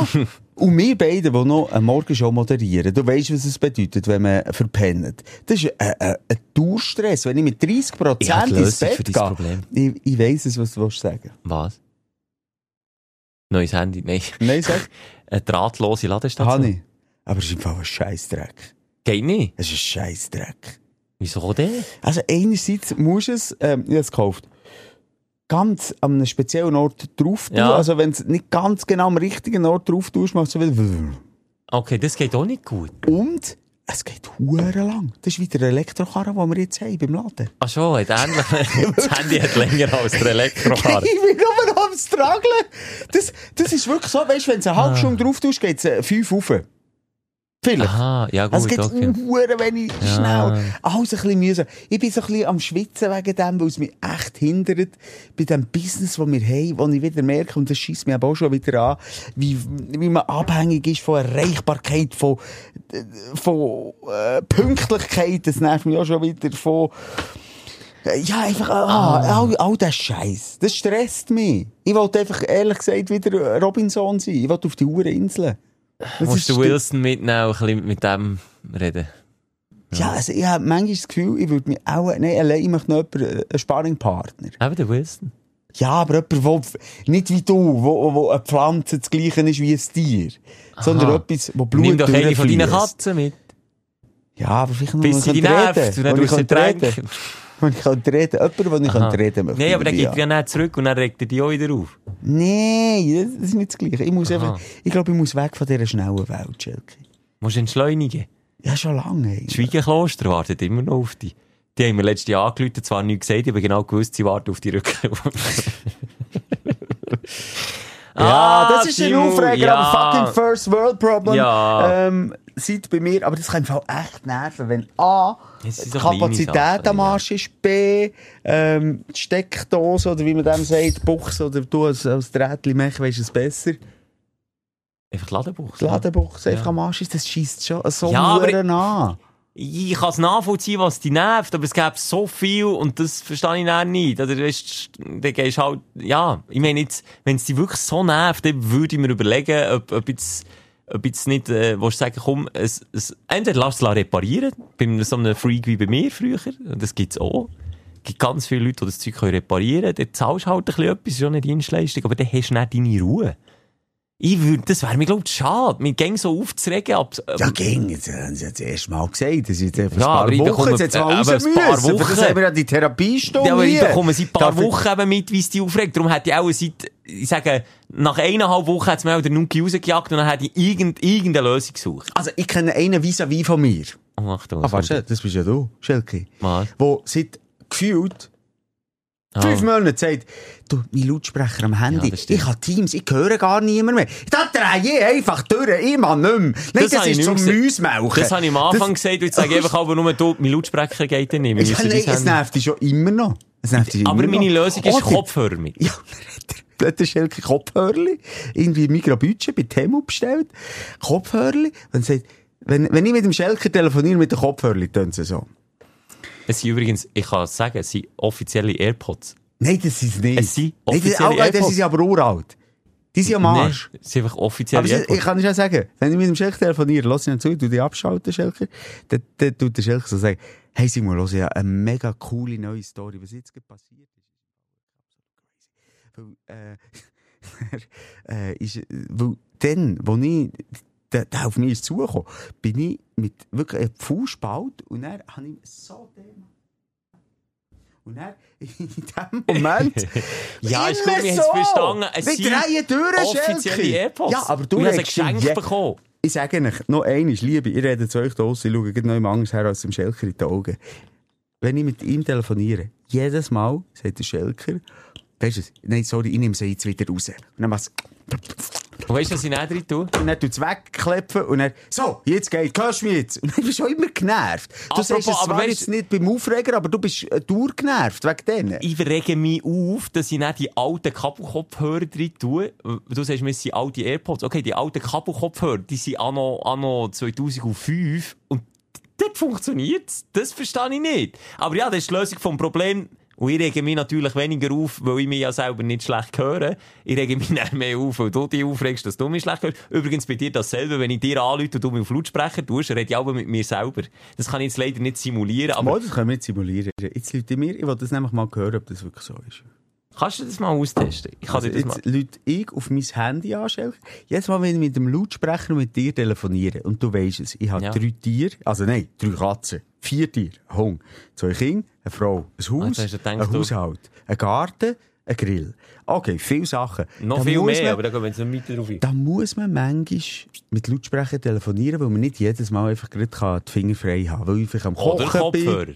Und wir beiden, die noch eine Morgenshow moderieren, du weisst, was es bedeutet, wenn man verpennt. Das ist ein, ein, ein Dauerstress. Wenn ich mit 30 Ich habe die ins Bett für gehe, Problem. ich, ich weiss es, was du willst sagen Was? Neues Handy? Nein. Nein, sag. [LAUGHS] Eine drahtlose Ladestation. Ich. Aber es ist im Fall ein Scheissdreck. Geht nicht. Es ist ein Scheissdreck. Wieso denn? Also einerseits musst du es, ähm, ich habe es gekauft, ganz an einem speziellen Ort drauf tun. Ja. Also wenn es nicht ganz genau am richtigen Ort drauf tust, machst du wieder... Okay, das geht auch nicht gut. Und es geht hure lang. Das ist wie der Elektrokarre, den wir jetzt haben beim Laden. Ach schon, hat ähnlich. das Handy hat länger als der Elektrokarre. Ich bin nur noch am struggeln. Das, das ist wirklich so, weißt du, wenn du eine halbe Stunde drauf tust, geht es äh, fünf rauf. Vielleicht. Aha, ja gut, Also es geht okay. wenig Ja. schnell. Alles ein bisschen mühsam. Ich bin so ein bisschen am Schwitzen wegen dem, weil es mich echt hindert bei dem Business, das wir haben, wo ich wieder merke, und das schießt mich aber auch schon wieder an, wie, wie man abhängig ist von Erreichbarkeit, von, von äh, Pünktlichkeit, das nervt mich auch schon wieder, von äh, ja, einfach, ah, all, all das Scheiß. Das stresst mich. Ich wollte einfach, ehrlich gesagt, wieder Robinson sein. Ich wollte auf die Uhreninseln. Das Musst du Wilson mitnehmen und ein bisschen mit dem reden? Ja, also ich habe manchmal das Gefühl, ich würde mich auch, nein, allein ich möchte noch jemanden, einen Sparringpartner. Eben der Wilson. Ja, aber jemand, wo, nicht wie du, wo, wo eine Pflanze das gleiche ist wie ein Tier. Sondern Aha. etwas, wo Blut Nimm doch eine von deinen. Katzen mit. Ja, aber vielleicht noch Bis sie die nervt. Und dann du sie tränken. Wo ich könnte reden. Jemand, wo ich Aha. reden möchte. Nein, aber dann ich geht dabei er ja nicht zurück und dann regt er die auch wieder auf. Nein, das, ist nicht das Gleiche. Ich muss Aha. einfach, ich glaube, ich muss weg von dieser schnellen Welt, Schelke. Musst entschleunigen. Ja, schon lange. Eigentlich. Schweigekloster wartet immer noch auf dich. Die haben mir letztes Jahr angerufen, zwar nichts gesagt, aber genau gewusst, sie warten auf die Rückruf. [LAUGHS] Ja, das ist ein Aufreger, ja. aber fucking First World Problem. Ja. Ähm, seid bei mir, aber das kann im Fall echt nerven, wenn A, die Kapazität Sachen, am ja. Arsch ist, B, ähm, die Steckdose oder wie man dem sagt, Buchs oder du als, als Drähtchen mech weisst es besser. Einfach die. Die Ladenbuchs einfach Ja. am Arsch ist, das schießt schon so Ja, aber- an. Ich kann es nachvollziehen, was dich nervt, aber es gäbe so viel und das verstehe ich dann nicht. Oder weißt, dann gehst halt, ja, ich meine jetzt, wenn es dich wirklich so nervt, dann würde ich mir überlegen, ob, ob jetzt, ob jetzt nicht, äh, willst du sagen, komm, es, es, entweder lass es reparieren, bei so einem Freak wie bei mir früher, das gibt's auch. Es gibt ganz viele Leute, die das Zeug reparieren können, dann zahlst du halt ein bisschen etwas, schon eine Dienstleistung, aber dann hast du nicht deine Ruhe. Ich würde, das wäre mir, glaube ich, schade, mit Gang so aufzuregen, ab, Ja, ging, jetzt haben sie jetzt erst mal gesagt, das ist jetzt Ja, ein ich paar Wochen, jetzt mal äh, raus ein paar müssen. Für das Wochen. haben wir ja die Therapiestunde Ja, aber ich bekomme seit ein paar Darf Wochen eben mit, wie es die aufregt. Darum hätte ich auch seit, ich sage, nach eineinhalb Wochen hat es mir auch der Nuki rausgejagt und dann hätte ich irgend, irgendeine Lösung gesucht. Also, ich kenne einen vis-à-vis von mir. Oh, Achtung. Ah, warte, das bist ja du, Schelke. Was? Wo seit gefühlt Fünf Monate sagt, du, mein Lautsprecher am Handy, Ja, das ich habe Teams, ich höre gar niemand mehr. Da drehe ich einfach durch, mach nicht mehr. Nein, das, ich ist zum mehr Mäusmelken. Das habe ich am Anfang gesagt, und jetzt sage ich einfach aber nur, du, mein Lautsprecher geht nicht. Wir Ja, nein, es nervt dich schon immer noch. Es nervt dich Aber immer meine noch. Lösung ist Oder- Kopfhörer mit. Ja, [LAUGHS] dann hat der Schelke Kopfhörli, irgendwie Migrabütsche bei Temu bestellt. Kopfhörli. Und sagt, wenn, wenn ich mit dem Schelker telefoniere mit den Kopfhörli, tun sie so. Es sind übrigens, ich kann es sagen, es sind offizielle AirPods. Nein, das ist es nicht. Es sind Nein, das, offizielle oh, das AirPods. sind aber uralt. Die sind am Arsch. Nein, es sind einfach offizielle Aber AirPods. ich kann dir schon sagen, wenn ich mit dem Schelker telefoniere, lass ihn zu, du dich abschalten, Schelker, dann, dann tut der Schelker so sagen, hey Simon, los, ja, eine mega coole neue Story, was jetzt passiert ist. Weil, äh, [LAUGHS] äh, ist, weil dann, wo ich, der, der auf mich ist zugekommen, bin ich mit wirklich einem Fußspalt und dann habe ich so den und dann, [LAUGHS] in dem Moment, [LAUGHS] Ja, immer gut, wir haben es verstanden. Es Wir drehen durch, offizielle. Ja, aber du ich regst dich geschenkt je- bekommen. Ich sage euch, noch eines, Liebe, ich rede zu euch da ich schaue noch jemand anderes her als dem Schelker in die Augen. Wenn ich mit ihm telefoniere, jedes Mal sagt der Schelker, weißt du, nein, sorry, ich nehme sie jetzt wieder raus. Und dann machst Und weißt du, was ich nicht drin tue? und dann tut es wegklepfen und dann, so, jetzt geht, hörst du mich jetzt? Und dann bist du schon immer genervt. Du Apropos, sagst es aber zwar jetzt nicht beim Aufreger, aber du bist äh, durchgenervt wegen denen. Ich rege mich auf, dass ich nicht die alten Kabelkopfhörer drin tue. Du sagst mir, es sind alte AirPods. Okay, die alten Kabelkopfhörer, die sind anno, anno 2005 und dort funktioniert Das verstehe ich nicht. Aber ja, das ist die Lösung vom Problem. Und ich rege mich natürlich weniger auf, weil ich mich ja selber nicht schlecht höre. Ich rege mich [LAUGHS] nicht mehr auf, weil du dich aufregst, dass du mich schlecht hörst. Übrigens bei dir dasselbe, wenn ich dir anrufe und du mich auf Lautsprecher tust, rede ich auch mit mir selber. Das kann ich jetzt leider nicht simulieren, aber Mal, das können wir nicht simulieren. Jetzt Leute mir, ich will das nämlich mal hören, ob das wirklich so ist. kannst du das mal austesten? Ich kann Also das mal... jetzt Leute ich auf mein Handy anstellen. Jedes Mal, wenn ich mit dem Lautsprecher mit dir telefoniere, und du weisst es, ich habe Ja. drei Tiere, also nein, drei Katzen, vier Tiere, Hund, zwei Kinder, eine Frau, ein Ah, Haus, du gedacht, ein Haushalt, ein Garten, ein Grill. Okay, viele Sachen. Noch Da viel mehr, man- aber da gehen wir jetzt nicht weiter drauf ein. Da muss man manchmal mit Lautsprecher telefonieren, weil man nicht jedes Mal einfach gerade kann die Finger frei haben weil ich am Oder Kochen bin.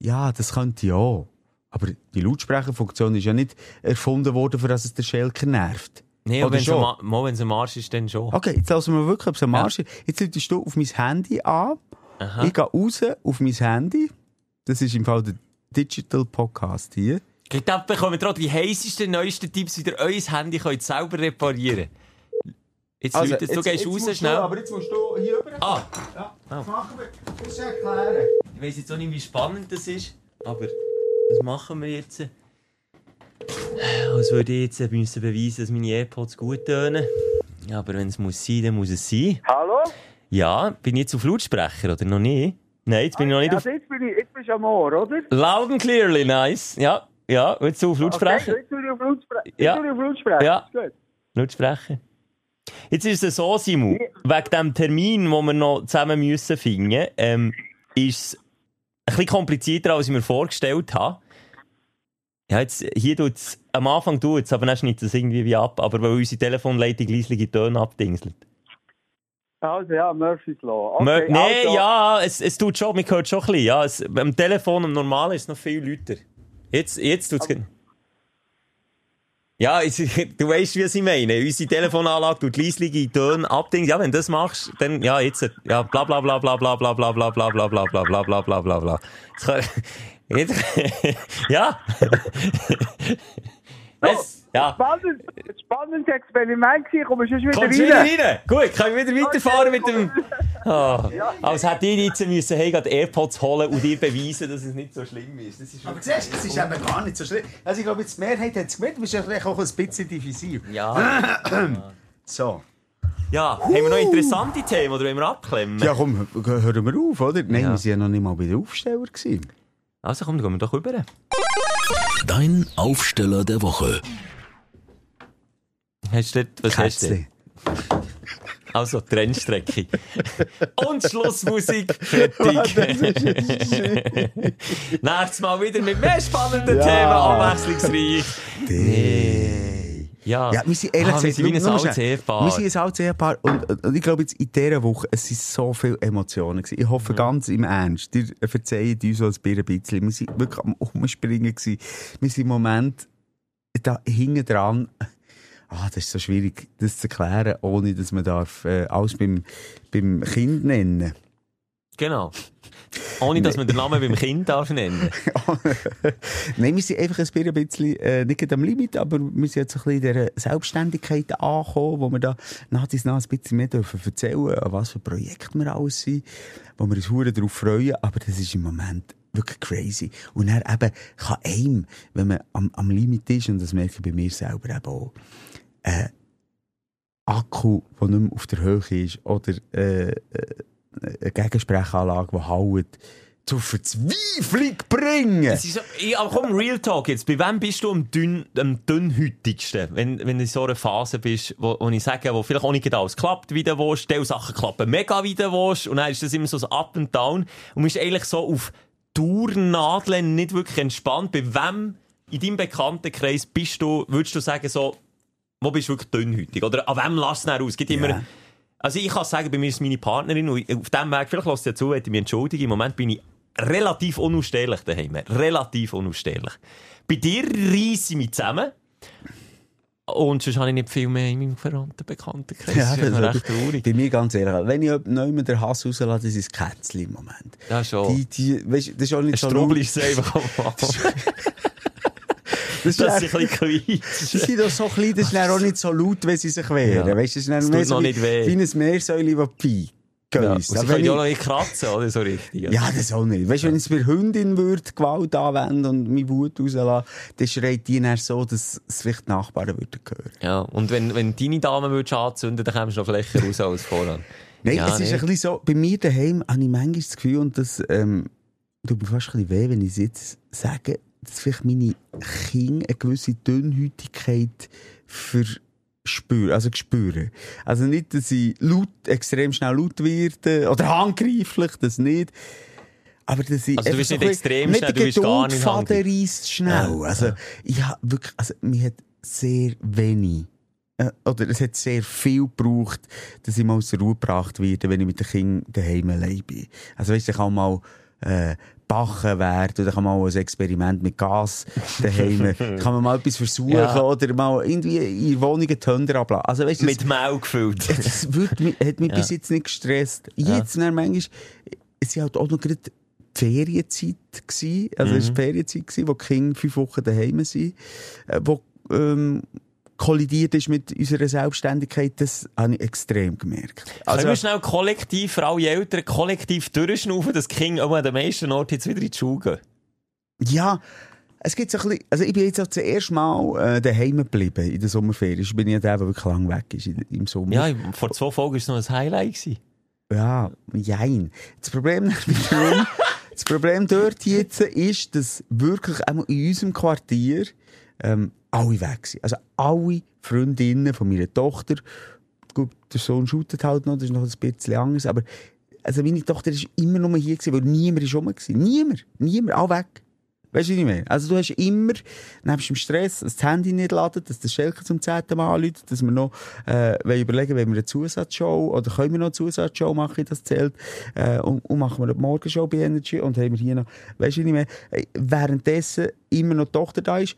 Ja, das könnte ja auch. Aber die Lautsprecherfunktion ist ja nicht erfunden worden, für dass es der Schelker nervt. Nee, wenn es mal, wenn es am Arsch ist, dann schon. Okay, jetzt lassen wir wirklich, ob es am Arsch ist. Jetzt läutest du auf mein Handy an. Ich gehe raus auf mein Handy. Das ist im Fall der Digital Podcast hier. Ich glaube, bekommen wir die heißesten, neuesten Tipps, wie ihr euer Handy könnt selber reparieren Jetzt, also, du gehst raus musst schnell. Du, aber jetzt musst du hier rüber. Ah, Ja, das machen wir. Das erklären. ich weiss jetzt auch nicht, wie spannend das ist, aber das machen wir jetzt. Als würde ich jetzt müssen beweisen, dass meine AirPods gut tönen. Ja, aber wenn es muss sein, dann muss es sein. Hallo? Ja, bin ich jetzt auf Lautsprecher oder noch nicht? Nein, jetzt bin ich noch nicht auf... Also jetzt, bin ich, jetzt bist du am Ohr, oder? Loud and clearly, nice. Ja, ja, jetzt auf Lautsprecher. Okay, jetzt tue ich auf Lautsprecher. Jetzt Ja. auf Lautsprecher. Ja. Gut. Lautsprecher. Jetzt ist es so, Simon, wegen dem Termin, den wir noch zusammen müssen finden, ähm, ist es ein bisschen komplizierter, als ich mir vorgestellt habe. Ja, jetzt, hier tut's, am Anfang tut es, aber dann schneidet es irgendwie wie ab, aber weil unsere Telefonleitung leisliche Töne abdingselt. Also ja, Murphy's Law. Okay, nee, also, ja, es, es tut schon, man hört schon ein bisschen, ja. Es, am Telefon, am Normalen ist es noch viel lauter. Jetzt, jetzt tut's es... Ja, es, du weißt, wie ich meine. Unsere Telefonanlage tut leisliche Töne abdingen. Ja, wenn du das machst, dann, ja, jetzt, ja, bla, bla, bla, bla, bla, bla, bla, bla, bla, bla, bla, bla, bla, bla, bla, bla, bla. Jetzt kann- Jetzt, ja. Es, ja. Spannend, spannendes Experiment gewesen. Komm, schon wieder Kommst du rein. wieder rein? Gut, können wir wieder weiterfahren mit dem... [LAUGHS] Ah. Als hätte ich jetzt müssen, hey, gerade AirPods holen und dir beweisen, dass es nicht so schlimm ist. Das ist Aber siehst du, es ist eben gar nicht so schlimm. Also ich glaube, jetzt die Mehrheit hat es gemerkt, du bist ja vielleicht auch ein bisschen diffizil. Ja. [CLEARS THROAT] So. Ja, haben wir noch interessante Themen oder wollen wir abklemmen? Ja, komm, hören wir auf, oder? Nein, Ja. wir waren ja noch nicht mal bei den Aufsteller. Gewesen. Also komm, dann gehen wir doch rüber. Dein Aufsteller der Woche. Hast du dort, was hast du Kätzli. dort? Also, Trennstrecke. [LAUGHS] Und Schlussmusik. Fertig. Nächstes Mal wieder mit mehr spannenden Ja. Themen, abwechslungsreich. Nee. Ja. Ja, wir sind ehrlich Ah, wir gesagt, sind wie ein nur- nur altes. Ehepaar. Wir sind ein altes Ehepaar und, und, ich glaube jetzt in dieser Woche, es sind so viele Emotionen gewesen. Ich hoffe ganz im Ernst, ihr verzeiht uns so ein bisschen. Wir sind wirklich am Umspringen gewesen. Wir sind im Moment da hinten dran. Ah, das ist so schwierig, das zu erklären, ohne dass man darf, äh, alles beim, beim Kind nennen. Genau. Ohne, dass man den Namen beim Kind darf nennen. [LAUGHS] Nein, wir sind einfach ein bisschen, äh, nicht am Limit, aber wir sind jetzt ein bisschen in dieser Selbstständigkeit angekommen, wo wir da nach dies nach ein bisschen mehr dürfen erzählen, an was für Projekte wir alles sind, wo wir uns hure darauf freuen, aber das ist im Moment wirklich crazy. Und dann eben kann einem, wenn man am, am Limit ist, und das merke ich bei mir selber eben auch, äh, Akku, der nicht mehr auf der Höhe ist, oder äh, äh, Gegensprechanlage, die haut, zur Verzweiflung bringen. So, ich, aber komm, Real Talk jetzt. Bei wem bist du am, dünn, am dünnhütigsten? Wenn, wenn du in so einer Phase bist, wo, wo ich sage, wo vielleicht auch nicht genau alles klappt, wie du willst, Teil Sachen klappen mega, wie du willst, und dann ist das immer so ein Up and Down, und man ist eigentlich so auf Tournadeln nicht wirklich entspannt. Bei wem in deinem Bekanntenkreis bist du, würdest du sagen, so, wo bist du wirklich dünnhütig? Oder an wem lass es aus? Es gibt immer. Also ich kann sagen, bei mir ist meine Partnerin, und auf dem Weg, vielleicht lässt ihr zu, hätte ich mich entschuldigen, im Moment bin ich relativ unausstehlich daheim. Relativ unausstehlich. Bei dir reisse ich mich zusammen. Und sonst habe ich nicht viel mehr in meinem verwandten Bekanntenkreis. Ja, das ist recht traurig. bei mir ganz ehrlich. Wenn ich jemanden den Hass rauslasse, das ist das Kätzchen im Moment. Ja, schon. Die, die, weißt, das ist auch nicht Ein so laut. ist es einfach [LAUGHS] Das, Dass ist ein bisschen Sie sind doch so klein, das ist dann auch nicht so laut, wenn sie sich wehren. Ja. Weißt das ist dann Es mehr so noch wie, nicht weh. wie ein Meersäule, das piekt. Ja. Geiss. sie können ja auch noch ich- nicht kratzen, oder? So richtig. ja, das auch nicht. Weißt du, wenn ich bei Hündin würde Gewalt anwenden und meine Wut rauslassen, dann schreit die dann so, dass es vielleicht die Nachbarn würden hören. Ja, und wenn, wenn deine Dame würdest anzünden, dann kommst du noch Fläche raus als voran. Nein, Ja, es ist ein bisschen so, bei mir daheim habe ich manchmal das Gefühl, und das ähm, tut mir fast ein bisschen weh, wenn ich es jetzt sage, dass vielleicht meine Kinder eine gewisse Dünnhäutigkeit verspüren, also spüren. Also nicht, dass sie laut, extrem schnell laut werden, oder handgreiflich, das nicht. Aber dass ich Also du bist nicht extrem bisschen- schnell, du bist gar nicht handgreiflich. schnell. Ja, Also, ja. ich habe wirklich, also, mir hat sehr wenig äh, oder es hat sehr viel gebraucht, dass ich mal aus der Ruhe gebracht werde, wenn ich mit den Kindern daheim allein bin. Also weißt du, ich kann mal äh, backen werden oder kann mal ein Experiment mit Gas daheim, [LAUGHS] kann man mal etwas versuchen Ja. oder mal irgendwie in der Wohnung einen Tönder ablassen. Also weißt Mit Mehl gefüllt. [LAUGHS] das wird hat mich Ja. bis jetzt nicht gestresst. Jetzt, dann manchmal, es war halt auch noch gerade die Ferienzeit gewesen. Also, es war die Ferienzeit gewesen, wo die Kinder fünf Wochen daheim sind, äh, wo, ähm, kollidiert ist mit unserer Selbstständigkeit, das habe ich extrem gemerkt. Also, Können wir schnell kollektiv, für alle Eltern, kollektiv durchschnaufen, dass auch an den meisten Orten jetzt wieder in die Schule gehen? ja, es gibt so ein bisschen, also ich bin jetzt auch das erste Mal äh, daheim geblieben in der Sommerferien. Ich bin ja der, der wirklich lang weg ist im Sommer. Ja, vor zwei Folgen war es noch ein Highlight. Gewesen. Ja, jein. Das Problem [LAUGHS] wiederum, das Problem dort jetzt ist, dass wirklich einmal in unserem Quartier ähm, alle weg sind. Also alle Freundinnen von meiner Tochter, gut, der Sohn shootet halt noch, das ist noch ein bisschen anders, aber also meine Tochter ist immer nur hier gewesen, weil niemand ist rum war. Niemand, niemand, alle weg. Weißt du, ich meine? Also du hast immer, nebst dem Stress, dass das Handy nicht laden, dass der Schelker zum zehnten Mal anruft, dass wir noch äh, überlegen, wenn wir eine Zusatzshow, oder können wir noch eine Zusatzshow machen, das zählt, äh, und, und machen wir eine Morgenshow bei Energy und haben wir hier noch, weißt du, wie ich meine? Äh, Währenddessen immer noch die Tochter da ist,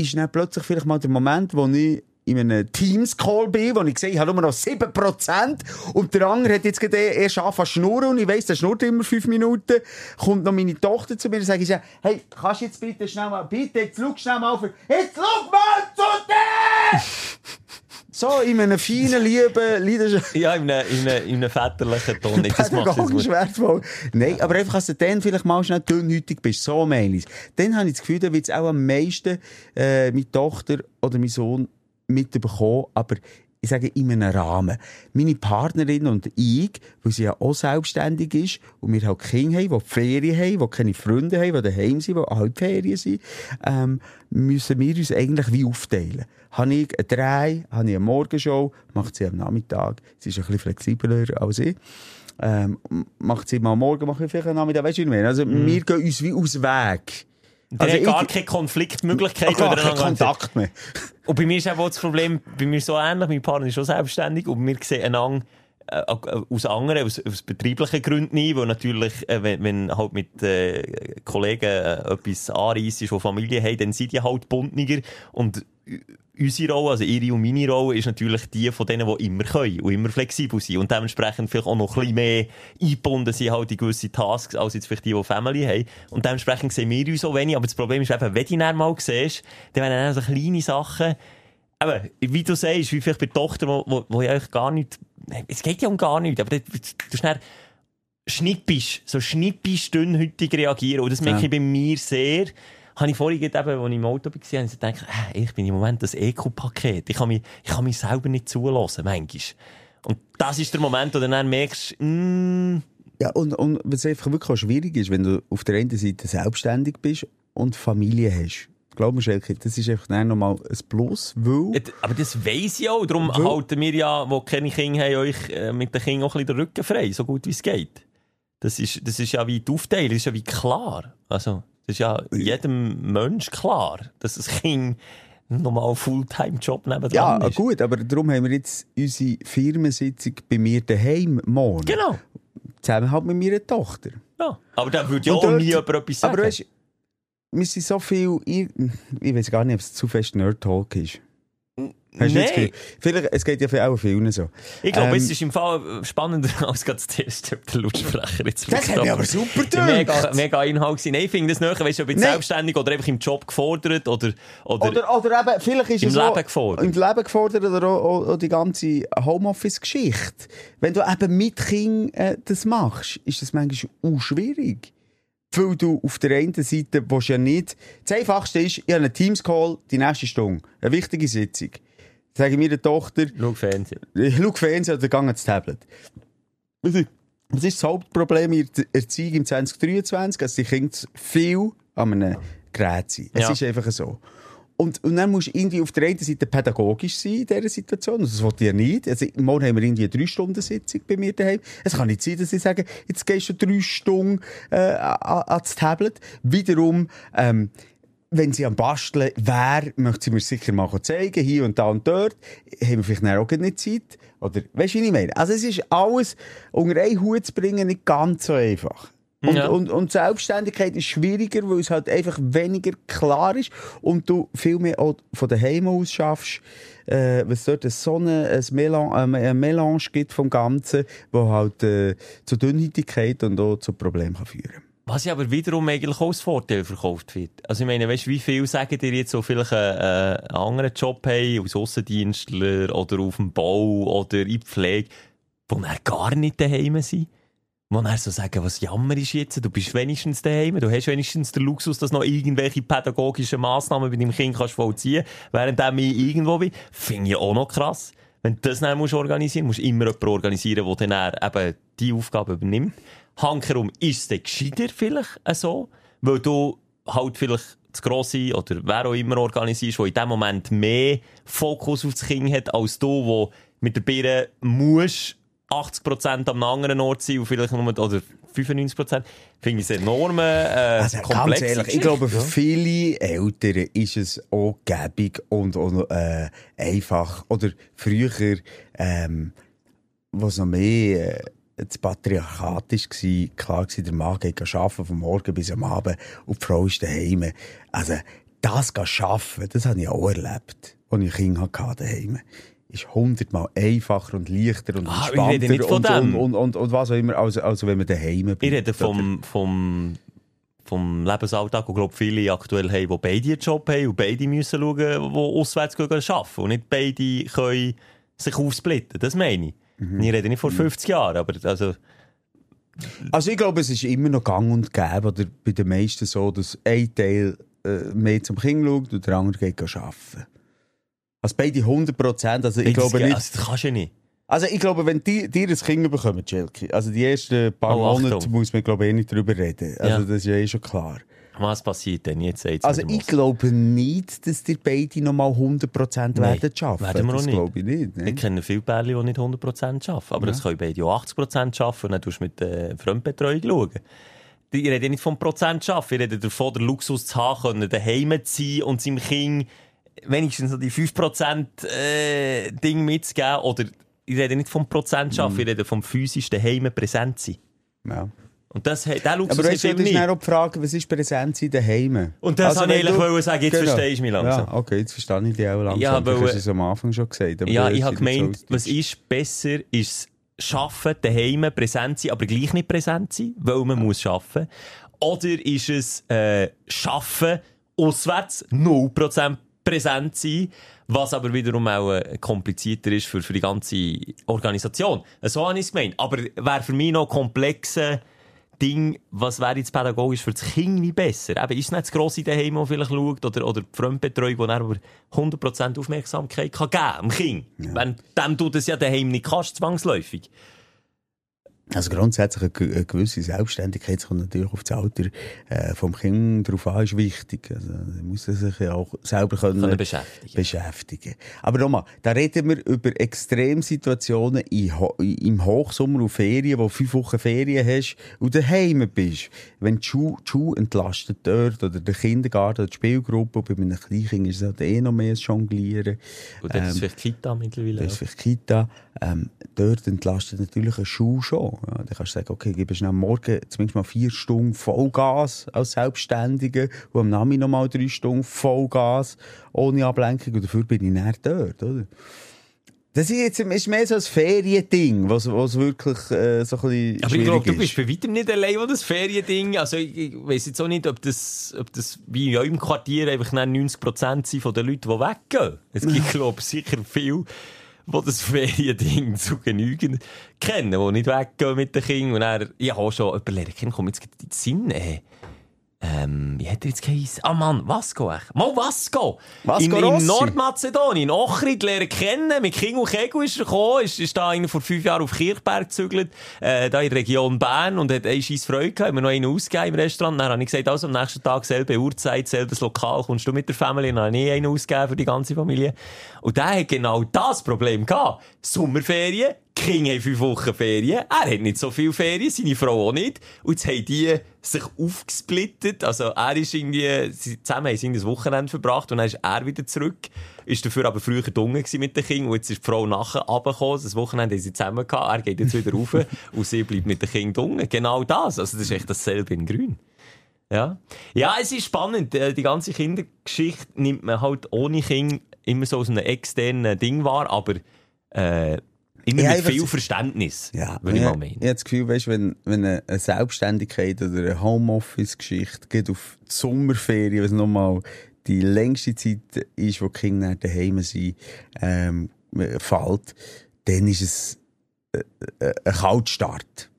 ist dann plötzlich vielleicht mal der Moment, wo ich in einem Teams-Call bin, wo ich sehe, ich habe nur noch 7% und der andere hat jetzt gerade erst angefangen zu schnurren und ich weiss, der schnurrt immer 5 Minuten, kommt noch meine Tochter zu mir und ich, hey, kannst du jetzt bitte schnell mal, bitte, jetzt schau schnell mal für, jetzt schau mal zu dir! [LAUGHS] so, in einem feinen, lieben, Leidenschaft. [LAUGHS] Ja, in einem, in einem, in einem väterlichen Ton. Das macht es Pädagogisch gut. wertvoll. Nein, aber einfach, dass du dann vielleicht mal schnell dünnhütig bist. So meine ich Dann habe ich das Gefühl, da wird es auch am meisten äh, meine Tochter oder mein Sohn mitbekommen. Aber ich sage, in einem Rahmen. Meine Partnerin und ich, weil sie ja auch selbstständig ist und wir halt Kinder haben, die Ferien haben, die keine Freunde haben, die daheim sind, die Halbferien sind, ähm, müssen wir uns eigentlich wie aufteilen. Habe ich einen Drei, habe ich eine Morgenshow, macht sie am Nachmittag. Sie ist ein bisschen flexibler als ich. Ähm, macht sie mal Morgen, mache ich vielleicht am Nachmittag, weißt du, ich meine? Also, wir gehen uns wie aus Weg. Also hat gar ich- keine Konfliktmöglichkeit. Gar weil kein er einander- Kontakt mehr. Und bei mir ist auch das Problem, bei mir so ähnlich, mein Partner ist schon selbstständig und wir sehen einander äh, aus anderen, aus, aus betrieblichen Gründen nie, weil natürlich, äh, wenn, wenn halt mit äh, Kollegen äh, etwas anreisst, die Familie haben, dann sind die halt bundniger und unsere Rolle, also ihre und meine Rolle, ist natürlich die von denen, die immer können und immer flexibel sind und dementsprechend vielleicht auch noch ein bisschen mehr eingebunden sind halt in gewisse Tasks, als jetzt vielleicht die, die Family haben. Und dementsprechend sehen wir uns auch wenig, aber das Problem ist eben, wenn du ihn mal siehst, dann werden dann so kleine Sachen, aber wie du sagst, wie vielleicht bei der Tochter, wo, wo, wo ja eigentlich gar nicht, es geht ja um gar nichts, aber du, schnell schnippisch, so schnippisch dünnhütig reagieren. Und das merke ich bei mir sehr. Habe ich vorhin eben, als ich im Auto war, habe ich gedacht, äh, ich bin im Moment das EQ-Paket. Ich kann mich, ich kann mich selber nicht zulassen, manchmal. Und das ist der Moment, wo du dann merkst, mm, Ja, und, und was einfach wirklich auch schwierig ist, wenn du auf der einen Seite selbstständig bist und Familie hast. Glaub mir, Schelke, das ist einfach dann nochmal ein Plus, weil... Aber das weiss ich auch. Darum Weil- halten wir ja, die keine Kinder haben, euch äh, mit den Kindern auch ein bisschen den Rücken frei, so gut wie es geht. Das ist, das ist ja wie die Aufteilung, das ist ja wie klar. Also, das ist ja jedem Mensch klar, dass das Kind einen Fulltime-Job nebenan Ja, ist. gut, aber darum haben wir jetzt unsere Firmensitzung bei mir daheim morgen. Genau. Zusammen halt mit meiner Tochter. Ja. Aber da würde ja auch dort- nie jemand etwas sagen. Aber weißt, wir sind so viel... Ich, ich weiß gar nicht, ob es zu fest Nerd-Talk ist. Hast du Nein. das Gefühl? Vielleicht, es geht ja für auch vielen so. Ich glaube, Ähm, es ist im Fall spannender [LAUGHS] als gerade das Test, ob der Lautsprecher jetzt Das hat mich aber super Ja, mega, gedacht. mega Inhalt gewesen. Nein, ich finde das näher, weißt du, ob jetzt selbstständig oder einfach im Job gefordert oder, oder, Oder, oder eben, vielleicht ist Im es auch Leben gefordert. Im Leben gefordert oder auch, auch, auch die ganze Homeoffice-Geschichte. Wenn du eben mit Kind äh, das machst, ist das manchmal auch schwierig. Weil du auf der einen Seite willst ja nicht... Das Einfachste ist, ich habe einen Teams-Call die nächste Stunde. Eine wichtige Sitzung. Sage ich meiner Tochter, Schau Fernsehen. ich schaue Fernsehen oder gehe ans Tablet. Was ist das Hauptproblem in der Erziehung im 2023? Dass die Kinder viel an einem Gerät sind. Es Ja. ist einfach so. Und, und dann musst du irgendwie auf der einen Seite pädagogisch sein in dieser Situation. Das wollte ich ja nicht. Also, morgen haben wir irgendwie eine Drei-Stunden-Sitzung bei mir daheim. Es kann nicht sein, dass ich sage, jetzt gehst du drei Stunden äh, an- ans Tablet. Wiederum, ähm, wenn sie am Basteln wäre, möchte sie mir sicher mal zeigen, hier und da und dort. Haben wir vielleicht auch nicht Zeit. Oder, weißt du, wie ich meine? Also, es ist alles unter einen Hut zu bringen nicht ganz so einfach. Und, Ja. und, und Selbstständigkeit ist schwieriger, weil es halt einfach weniger klar ist und du viel mehr auch von daheim aus schaffst, äh, was dort eine so eine, ein, Melange, äh, ein Melange gibt vom Ganzen, wo halt äh, zu Dünnhäutigkeit und auch zu Problemen kann führen Was ja aber wiederum eigentlich auch als Vorteil verkauft wird. Also ich meine, weißt wie viel sagen dir jetzt so vielleicht einen, äh, einen anderen Job haben, als Aussendienstler oder auf dem Bau oder in der Pflege, wo er gar nicht daheim sind? Wo er so sagen, was Jammer ist jetzt? Du bist wenigstens daheim, du hast wenigstens den Luxus, dass noch irgendwelche pädagogischen Massnahmen bei deinem Kind kannst vollziehen während ich irgendwo bin. Finde ich auch noch krass. Wenn du das dann musst organisieren musst, musst du immer jemanden organisieren, der dann eben die Aufgabe übernimmt. Hankerum ist es gescheiter vielleicht äh, so, weil du halt vielleicht das Grosse oder wer auch immer organisierst, der in dem Moment mehr Fokus auf das Kind hat, als du, wo mit der Birne musst 80% am anderen Ort sein und vielleicht nur, oder 95%, finde ich es enorm äh, Also ganz komplex. ehrlich, ich glaube, für viele Eltern ist es auch gäbig und, und äh, einfach. Oder früher, ähm, es noch mehr äh, das Patriarchat war, klar war, der Mann geht arbeiten vom Morgen bis am Abend und die Frau ist daheim. Also das arbeiten, das habe ich auch erlebt, als ich Kinder hatte daheim. Ist hundertmal einfacher und leichter und Ah, ich entspannter und, und, und, und, und was auch immer, als, als wenn man daheim bleibt. Ich rede vom, vom, vom Lebensalltag, wo glaube viele aktuell haben, die beide einen Job haben und beide müssen schauen, die auswärts gehen arbeiten. Und nicht beide können sich aufsplitten. Das meine ich. Mhm. Ich rede nicht vor 50 Jahren, aber also, Also ich glaube, es ist immer noch gang und gäbe, oder bei den meisten so, dass ein Teil äh, mehr zum Kind schaut und der andere geht arbeiten. Also beide 100 Prozent, also ich glaube das, nicht. Also, das kannst du nicht. Also ich glaube, wenn die, dir ein Kind bekommen, Jelki, also die ersten paar Oh. Monate muss man glaube ich eh nicht drüber reden. Also Ja. das ist ja eh schon klar. Was passiert denn? Jetzt sagt's Also ich glaube nicht, dass die beide nochmal 100 Prozent Nein, werden schaffen. werden wir das nicht. glaube ich nicht. Ne? Ich kenne viele Pärchen, die nicht 100% arbeiten. Aber das können beide auch 80% arbeiten und dann tust du mit der Fremdbetreuung schauen. ich rede nicht vom Prozent schaffen, ich rede davon, den Luxus zu haben, können daheim zu sein und seinem Kind wenigstens die 5% äh, Ding mitzugeben. Oder ich rede nicht vom Prozent schaffen, Mhm. ich rede vom physischen daheim präsent sein. Ja. Und das, der Luxus Aber du, ist nicht. dann auch die Frage, was ist Präsenz in daheim? Und das wollte ich eigentlich sagen, jetzt verstehst du mich langsam. Ja, okay, jetzt verstehe ich dich auch langsam. Ja, du weil- hast es am Anfang schon gesagt. aber Ja, ich habe jetzt so gemeint, was ist besser, ist Schaffen, daheim präsent sein, aber gleich nicht präsent sein, weil man muss schaffen. Oder ist es äh, Schaffen, auswärts 0% präsent sein, was aber wiederum auch äh, komplizierter ist für, für die ganze Organisation. So habe ich es gemeint. Aber wäre für mich noch komplexe Ding, was wäre jetzt pädagogisch für das Kind wie besser? Eben, ist es nicht das grosse daheim, das vielleicht schaut, oder, oder die Fremdbetreuung, die aber 100% Aufmerksamkeit kann geben dem Kind? Wenn dem du das ja daheim nicht kannst, zwangsläufig. Also grundsätzlich eine, ge- eine gewisse Selbstständigkeit, kommt natürlich auf das Alter äh, vom Kind drauf an, ist wichtig. Also, muss er sich ja auch selber können, Können beschäftigen. beschäftigen. Aber nochmal, da reden wir über Extremsituationen in im Hochsommer und Ferien, wo du fünf Wochen Ferien hast und daheim bist. Wenn die Schule, die Schule entlastet dort, oder der Kindergarten, oder die Spielgruppe, und bei einem Kleinkind ist es halt eh noch mehr Jonglieren. Und dann ist es Ähm, vielleicht Kita mittlerweile. Das ist vielleicht Kita. Ähm, dort entlastet natürlich eine Schule schon. Ja, dann kannst du sagen, okay, gib schnell am Morgen zumindest mal vier Stunden Vollgas als Selbstständige und am Nachmittag noch mal drei Stunden Vollgas ohne Ablenkung und dafür bin ich näher dort, oder? Das ist jetzt ist mehr so ein Feriending, was, was wirklich äh, so ein bisschen Aber ich glaube, du ist. bist bei weitem nicht allein, wo das Feriending, also ich, ich weiss jetzt auch nicht, ob das, ob das wie in eurem Quartier einfach dann 90% sind von den Leuten, die weggehen. Es gibt, glaube ich, sicher viele, die das [LAUGHS] Feriending zu genügen kennen, die nicht weggehen mit den Kindern. Und dann, ich habe schon überlegt, komm jetzt gerade in den Sinn, äh, ähm, wie hat er jetzt geheißen? Ah Mann, Vasco echt. Mal Vasco! Vasco in, in. Nordmazedonien, in Ochrid lernen kennen. Mit King und Kegel ist er gekommen, ist, ist da einer vor fünf Jahren auf Kirchberg gezügelt, äh, da in der Region Bern und hat eine scheisse Freude gehabt, haben wir noch einen ausgegeben im Restaurant. Dann habe ich gesagt, also am nächsten Tag selbe Uhrzeit, selbes Lokal, kommst du mit der Familie? Dann habe ich einen ausgegeben für die ganze Familie. Und der hat genau das Problem gehabt. Sommerferien, Kinder haben fünf Wochen Ferien. Er hat nicht so viel Ferien, seine Frau auch nicht. Und jetzt haben die sich aufgesplittet. Also er ist irgendwie, sie zusammen haben sie das Wochenende verbracht und dann ist er wieder zurück. Ist dafür aber früher dunkel mit den Kindern und jetzt ist die Frau nachher runtergekommen. Das Wochenende haben sie zusammen gehabt. Er geht jetzt wieder rauf [LAUGHS] und sie bleibt mit den Kindern dunkel. Genau das. Also das ist echt dasselbe in grün. Ja. Ja, es ist spannend. Äh, Die ganze Kindergeschichte nimmt man halt ohne Kind immer so aus einem externen Ding wahr, aber äh, immer Ja, mit viel Verständnis, Ja, würde ich ja, mal meinen. Ich habe das Gefühl, weißt, wenn, wenn eine Selbstständigkeit oder eine Homeoffice-Geschichte geht auf die Sommerferien, was nochmal die längste Zeit ist, wo die Kinder daheim sind, ähm, fällt, dann ist es äh, äh, ein Kaltstart.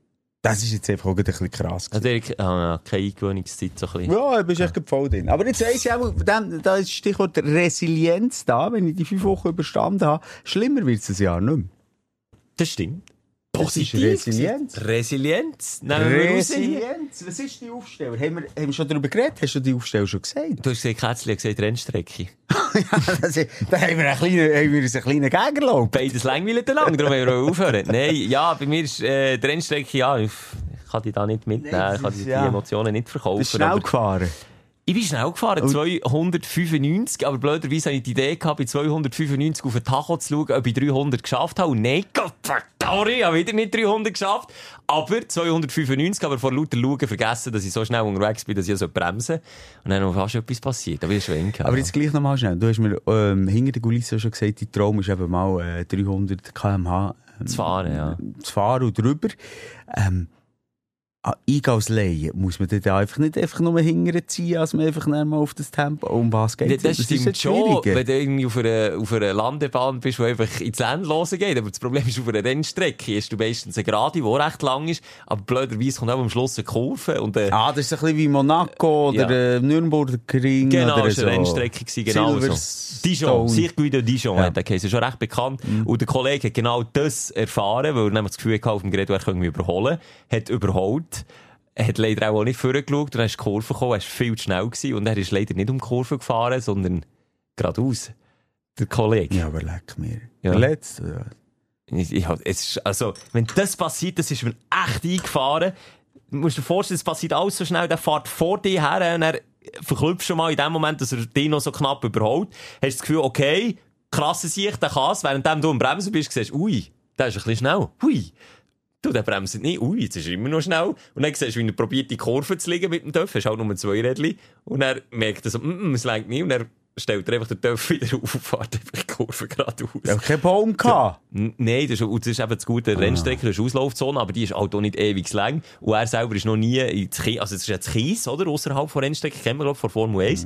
Das ist jetzt einfach auch ein bisschen krass. Also, ja, keine Eingewöhnungszeit, so ein bisschen. Ja, du bist echt voll drin. Aber jetzt weiss ich auch, da ist Stichwort Resilienz da, wenn ich die fünf Wochen überstanden habe. Schlimmer wird es ein Jahr nicht mehr. Das stimmt. Das ist Positiv Resilienz. Resilienz. Nehmen. Resilienz. Was ist die Aufsteller? Haben wir, haben wir schon darüber geredet? Hast du die Aufsteller schon gesagt? Du hast gesagt, Kätzli hat gesagt Rennstrecke. ja, das, ist- da haben wir einen kleinen, haben wir uns einen kleinen Gegenlauf. Beides langweilig lang, darum haben wir aufhören. Nein, ja, bei mir ist äh, die Rennstrecke, ja, ich, kann die da nicht mitnehmen, ich kann die. Emotionen nicht verkaufen. Du bist schnell gefahren. Ich bin schnell gefahren, 295, aber blöderweise hatte ich die Idee gehabt, bei 295 auf den Tacho zu schauen, ob ich 300 geschafft habe. Und nein, Gott ich habe wieder nicht 300 geschafft. Aber 295, aber vor lauter Schauen vergessen, dass ich so schnell unterwegs bin, dass ich so bremsen Und dann ist fast etwas passiert. Bin ich schon eng Aber jetzt gleich nochmal schnell. Du hast mir ähm, hinter der Kulisse schon gesagt, dein Traum ist eben mal äh, 300 km/h ähm, Zu fahren, ja. zu fahren und drüber. Ähm, an Eingangsleihen muss man dann einfach nicht einfach nur hingern ziehen, als man einfach mal auf das Tempo, um was geht Das, das ist stimmt das schon, wenn du irgendwie auf einer, auf einer Landebahn bist, die einfach ins Endlose geht. Aber das Problem ist, auf einer Rennstrecke hast du meistens eine Gerade, die recht lang ist, aber blöderweise kommt auch am Schluss eine Kurve. Und, äh, Ah, das ist ein bisschen wie Monaco oder Ja. äh, Nürnberger Ring Genau, oder es so. war eine Rennstrecke, gewesen, genau so. Dijon. Circuit Dijon Ja. hat der geheißen, schon recht bekannt. Und der Kollege hat genau das erfahren, weil er nämlich das Gefühl hatte, auf dem Gerät, er könnte mich überholen, hat überholt. Er hat leider auch nicht vorgeschaut und dann ist die Kurve gekommen, er viel zu schnell gewesen und er ist leider nicht um die Kurve gefahren, sondern geradeaus. Der Kollege. Ja, aber leck mir. Ja. Hab- es ist, also, wenn das passiert, das ist mir echt eingefahren. du musst dir vorstellen, es passiert alles so schnell, der fährt vor dir her und er verklüpft schon mal in dem Moment, dass er dich noch so knapp überholt. Hast du das Gefühl, okay, krasse Sicht, der kann es, während du am Bremsen bist, siehst du, ui, der ist ein bisschen schnell. Hui. Du, der bremst nicht. Ui, jetzt ist er immer noch schnell. Und dann siehst du, wie er probiert, die Kurve zu liegen mit dem Töff. Hast halt nur zwei Rädchen. Und er merkt so, mm, mm, es lenkt nicht. Und er stellt er einfach den Töff wieder auf und fährt einfach die Kurve geradeaus. Ja, kein Baum gehabt. N- Nein, das ist, das ist eben das gute Rennstrecke, das ist Auslaufzone, aber die ist halt auch nicht ewig lang. Und er selber ist noch nie ins Kies, also es ist jetzt Kies, oder? Außerhalb von Rennstrecke, kennen wir, glaube von Formel 1.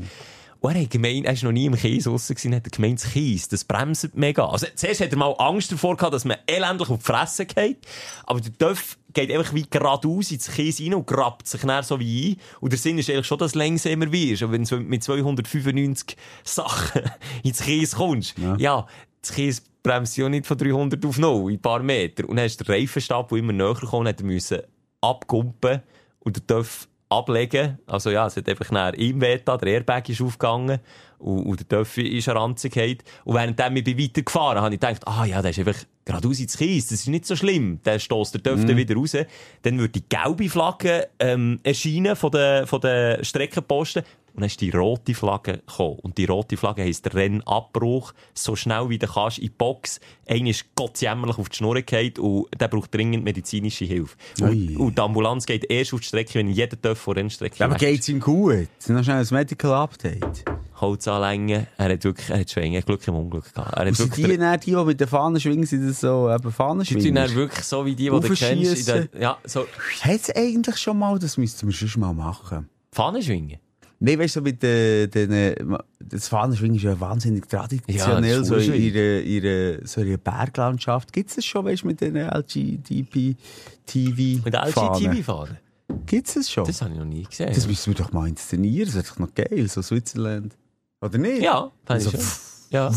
Und er hat gemeint, er ist noch nie im Kies draussen gewesen, hat er gemeint, das Kies, das bremst mega. Also, zuerst hat er mal Angst davor gehabt, dass man elendlich auf die Fresse geht. Aber der Töff geht einfach wie geradeaus ins Kies rein und grabt sich dann so wie ein. Und der Sinn ist eigentlich schon, dass du langsamer wirst. Aber wenn du mit 295 Sachen [LAUGHS] ins Kies kommst, ja, das Kies bremst ja nicht von 300 auf 0 in ein paar Meter. Und dann ist der Reifenstab, der immer näher kam, hat er müssen abkumpen und der Töff ablegen. Also ja, es hat einfach nach ihm wehgetan, der Airbag ist aufgegangen und, und der Töff ist an Ranzigkeit. Und während ich bin weitergefahren habe ich gedacht, ah ja, der ist einfach geradeaus ins Kies, das ist nicht so schlimm. Der stößt der Töff dann wieder raus. Dann wird die gelbe Flagge ähm, erscheinen von den, von den Streckenposten. Und dann ist die rote Flagge gekommen. Und die rote Flagge heisst Rennabbruch. So schnell wie du kannst in die Box. Einer ist gottsjämmerlich auf die Schnur gefallen und der braucht dringend medizinische Hilfe. Und, und die Ambulanz geht erst auf die Strecke, wenn jeder Töff von Rennstrecke Ja, aber ist. geht's ihm gut? Noch schnell ein Medical Update. Holz anlängen. Er hat wirklich, er hat Schwingen, Glück im Unglück gehabt. Er hat sind die, dann, die, die mit den Fahnen schwingen, sind das so eben die Fahnenschwinger? dann wirklich so wie die, die du kennst. In der, ja, so, Hat es eigentlich schon mal, das müssten wir schon mal machen. Pfanne schwingen. Nein, weißt du, mit den, den, äh, das Fahnenschwingen ist ja wahnsinnig traditionell, Ja, das ist so in ihrer, ihrer, so ihrer Berglandschaft. Gibt es das schon, weißt du, mit den LGDP-TV? Mit der LGTV fahren. Gibt es das schon? Das habe ich noch nie gesehen. Das müssen wir doch mal inszenieren, das wäre doch noch geil, so Switzerland. Oder nicht? ja, das Also, ich schon. Ja.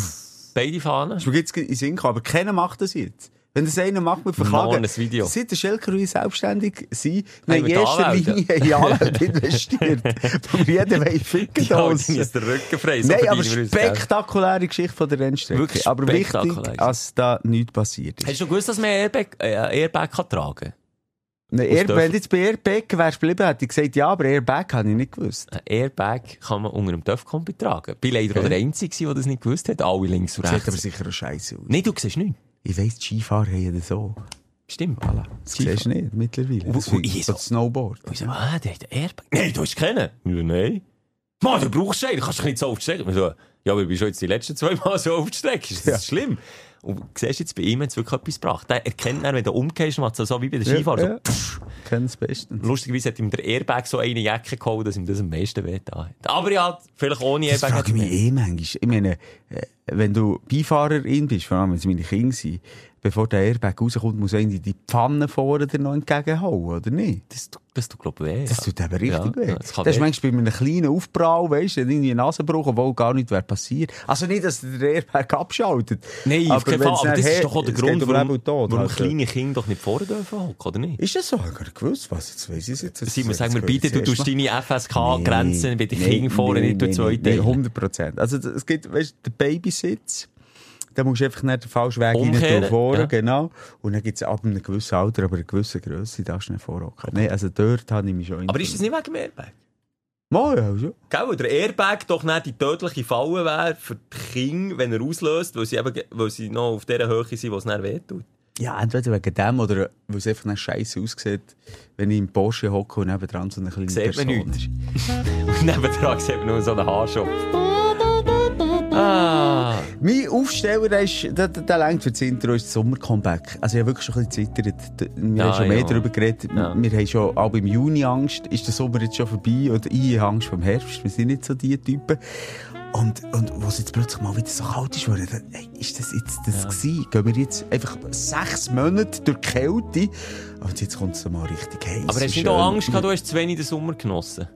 Beide Fahnen. Ist mir jetzt in Sinn aber keiner macht das jetzt. Wenn das einer macht, wir verklagen. Video. Seit der Schelker und ich selbstständig wir Haben haben in wir erster Linie in Anwälte [LAUGHS] investiert. Wo wir jeden wollen ficken Ja, ist der Rücken frei. So Nein, aber wir spektakuläre Geschichte von der Rennstrecke. Wirklich aber wichtig, dass da nichts passiert ist. Hast du gewusst, dass man Airbag, äh, Airbag kann tragen Ne, Air, darf- wenn du jetzt bei Airbag wärst geblieben, hätte ich gesagt, ja, aber Airbag habe ich nicht gewusst. Ein Airbag kann man unter einem Töpfkombi tragen. Ich bin leider Okay. der Einzige, der das nicht gewusst hat. Alle links und Sieht rechts. aber sicher auch scheiße aus. Nein, du siehst nicht. Ich weiss, die Skifahrer haben das so. Stimmt. Voilà. Das siehst du nicht mittlerweile. Und- Das und ich ich so- Snowboard. Und ich so, ah, der hat einen Airbag. Nein, du hast keinen. Ja, nein. Mann, du brauchst einen, du kannst dich nicht so auf die Strecke. Ich so, ja, aber ich bin schon jetzt die letzten zwei Mal so auf die Strecke. Ist das Ja. schlimm? Und du siehst jetzt bei ihm hat es wirklich etwas gebracht. Der erkennt dann, wenn du umgehst, macht es so wie bei den Skifahrer. Ja, ja. So. Kennen es bestens. Lustigerweise hat ihm der Airbag so eine Jacke geholt, dass ihm das am meisten wehgetan hat. Aber ja, vielleicht ohne Das Airbag. frage ich mich eh manchmal. Ich meine, äh, wenn du Beifahrerin bist, vor allem wenn es meine Kinder sind, bevor der Airbag rauskommt, muss einer die Pfanne vorne dir noch entgegenhauen, oder nicht? Das, das tut, glaube ich, weh. Das tut eben richtig Ja, weh. das kann das ist manchmal bei einem kleinen Aufprall, weißt du, irgendwie einen Nasenbruch, obwohl gar nichts wäre passiert. Also nicht, dass der Airbag abschaltet. Nein, auf keinen Fall. Aber das ist doch auch der Grund, um warum, Tod, warum halt. kleine Kinder doch nicht vorne dürfen hocken, oder nicht? Ist das so? Ich habe gar nicht gewusst, was jetzt weiss ich jetzt. Simon, Das- sag mir das bitte, du tust deine FSK-Grenzen bei den Nee, Kindern vorne nee, nicht durch nee, zwei nee, Teile. 100 Prozent. Also, es gibt, weißt du, den Babysitz, da musst du einfach nicht den falschen Weg rein Umkehren, tun, vorne, ja. genau. Und dann gibt es ab einem gewissen Alter, aber einer gewissen Grösse, darfst du nicht vorhocken. Nein, also dort habe ich mich schon Aber ist das nicht wegen dem Airbag? Mal, ja, schon. Gell, weil der Airbag doch nicht die tödliche Falle wäre für die Kinder, wenn er auslöst, weil sie eben, weil sie noch auf dieser Höhe sind, wo es dann wehtut. Ja, entweder wegen dem oder weil es einfach nicht scheiße aussieht, wenn ich im Porsche hocke und nebendran so eine kleine Sieht man Person nichts. ist. [LAUGHS] Und nebendran sieht man nur so einen Haarschopf. Ah. Mein Aufsteller, der, ist, der, der, längt für das Intro, ist das Sommer-Comeback. Also ich habe wirklich schon ein bisschen zittert. D- Wir Ja, haben schon mehr ja. darüber geredet. Ja. Wir haben schon auch im Juni Angst. Ist der Sommer jetzt schon vorbei? Oder ich habe Angst vom Herbst. Wir sind nicht so die Typen. Und, und wo es jetzt plötzlich mal wieder so kalt ist, wurde, dann, hey, ist das jetzt das gewesen? Gehen wir jetzt einfach sechs Monate durch die Kälte und jetzt kommt es mal richtig heiß. Aber hast du nicht auch Angst gehabt, du hast zu wenig den Sommer genossen?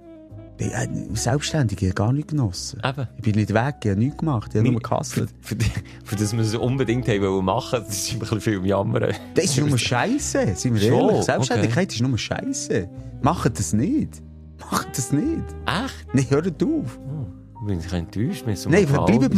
Nee, äh, Selbstständig, ich habe gar nicht genossen. Eben. Ich bin nicht weg, ich habe nichts gemacht, ich habe nur gehasselt. Für, die- für das wir es unbedingt haben wollen machen, das ist ein bisschen viel am Jammern. Das ist nur Scheiße, sind wir Schon, ehrlich. Selbstständigkeit ist nur Scheiße. Macht das nicht. Macht das nicht. Echt? Nein, hört auf. Bin ich enttäuscht? Wir sind Nein, mal bleibt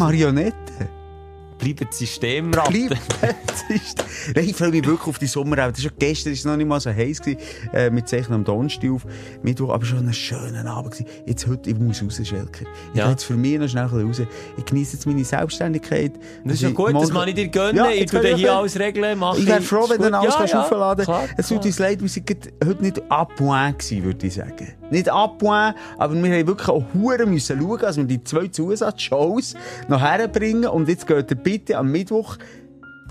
Marionette. bleibt das System Nein, ich freue mich wirklich auf die Sommerabend. Schon gestern, ist es noch nicht mal so heiß gewesen. Äh, wir zeichnen am Donnerstag auf. Mittwoch, aber schon ein schöner Abend gewesen. Jetzt heute, ich muss raus, Schelker. Ich Ja. jetzt für mich noch schnell raus. Ich genieße jetzt meine Selbstständigkeit. Das ist ja gut, das kann ich dir gönnen. Ja, ich jetzt tu kann dir ich hier alles regeln, mache Ich wäre froh, wenn du alles Ja, kannst ja, aufladen klar, Es tut uns leid, wir sind heute nicht à point gewesen, würde ich sagen. Nicht à point, aber wir haben wirklich auch Huren müssen schauen, dass wir die zwei Zusatzshows noch herbringen. Und jetzt geht ihr bitte am Mittwoch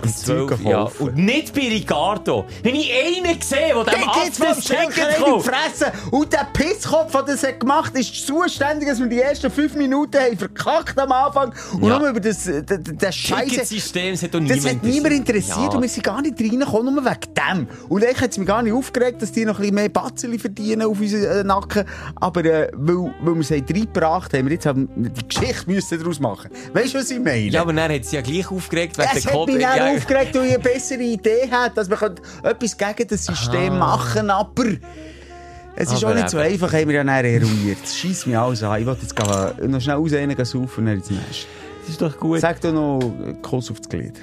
Zeug Zwölf, ja. kaufen. Und nicht bei Ricardo. Wenn ich einen sehe, der dem Affen das Ticket kauft. Fresse. Und der Pisskopf, der das hat gemacht hat, ist zuständig, dass wir die ersten fünf Minuten haben verkackt am Anfang. Und Ja. nur über das, äh, das, das Scheiße. Ticketsystem, das hat doch niemand hat niemand interessiert Ja. und wir sind gar nicht reingekommen, nur wegen dem. Und eigentlich hat es mich gar nicht aufgeregt, dass die noch ein bisschen mehr Batzeli verdienen auf unseren äh, Nacken. Aber äh, weil, weil wir es reingebracht haben, wir jetzt haben die Geschichte müssen daraus machen. Weißt du, was ich meine? Ja, aber dann hat sie ja gleich aufgeregt wegen es der Code. Ja, aufgeregt, weil ich eine bessere Idee hatte, dass wir können etwas gegen das System machen aber es ist Aber auch nicht so eben. einfach, haben wir ja dann eruiert. Es scheisst mich alles an. Ich wollte jetzt gehen, noch schnell raus, einen saufen und dann ins Nest. Das ist doch gut. Sag dir noch äh, Kuss aufs Glied.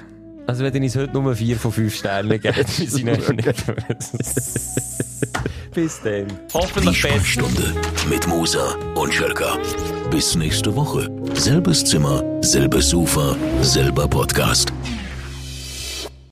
Also wenn uns heute nur 4 von 5 Sternen geben, wir sind noch nicht Bis dann. Die Hoffentlich besser. Sprechstunde mit Musa und Schelka. Bis nächste Woche. Selbes Zimmer, selbes Sofa, selber Podcast.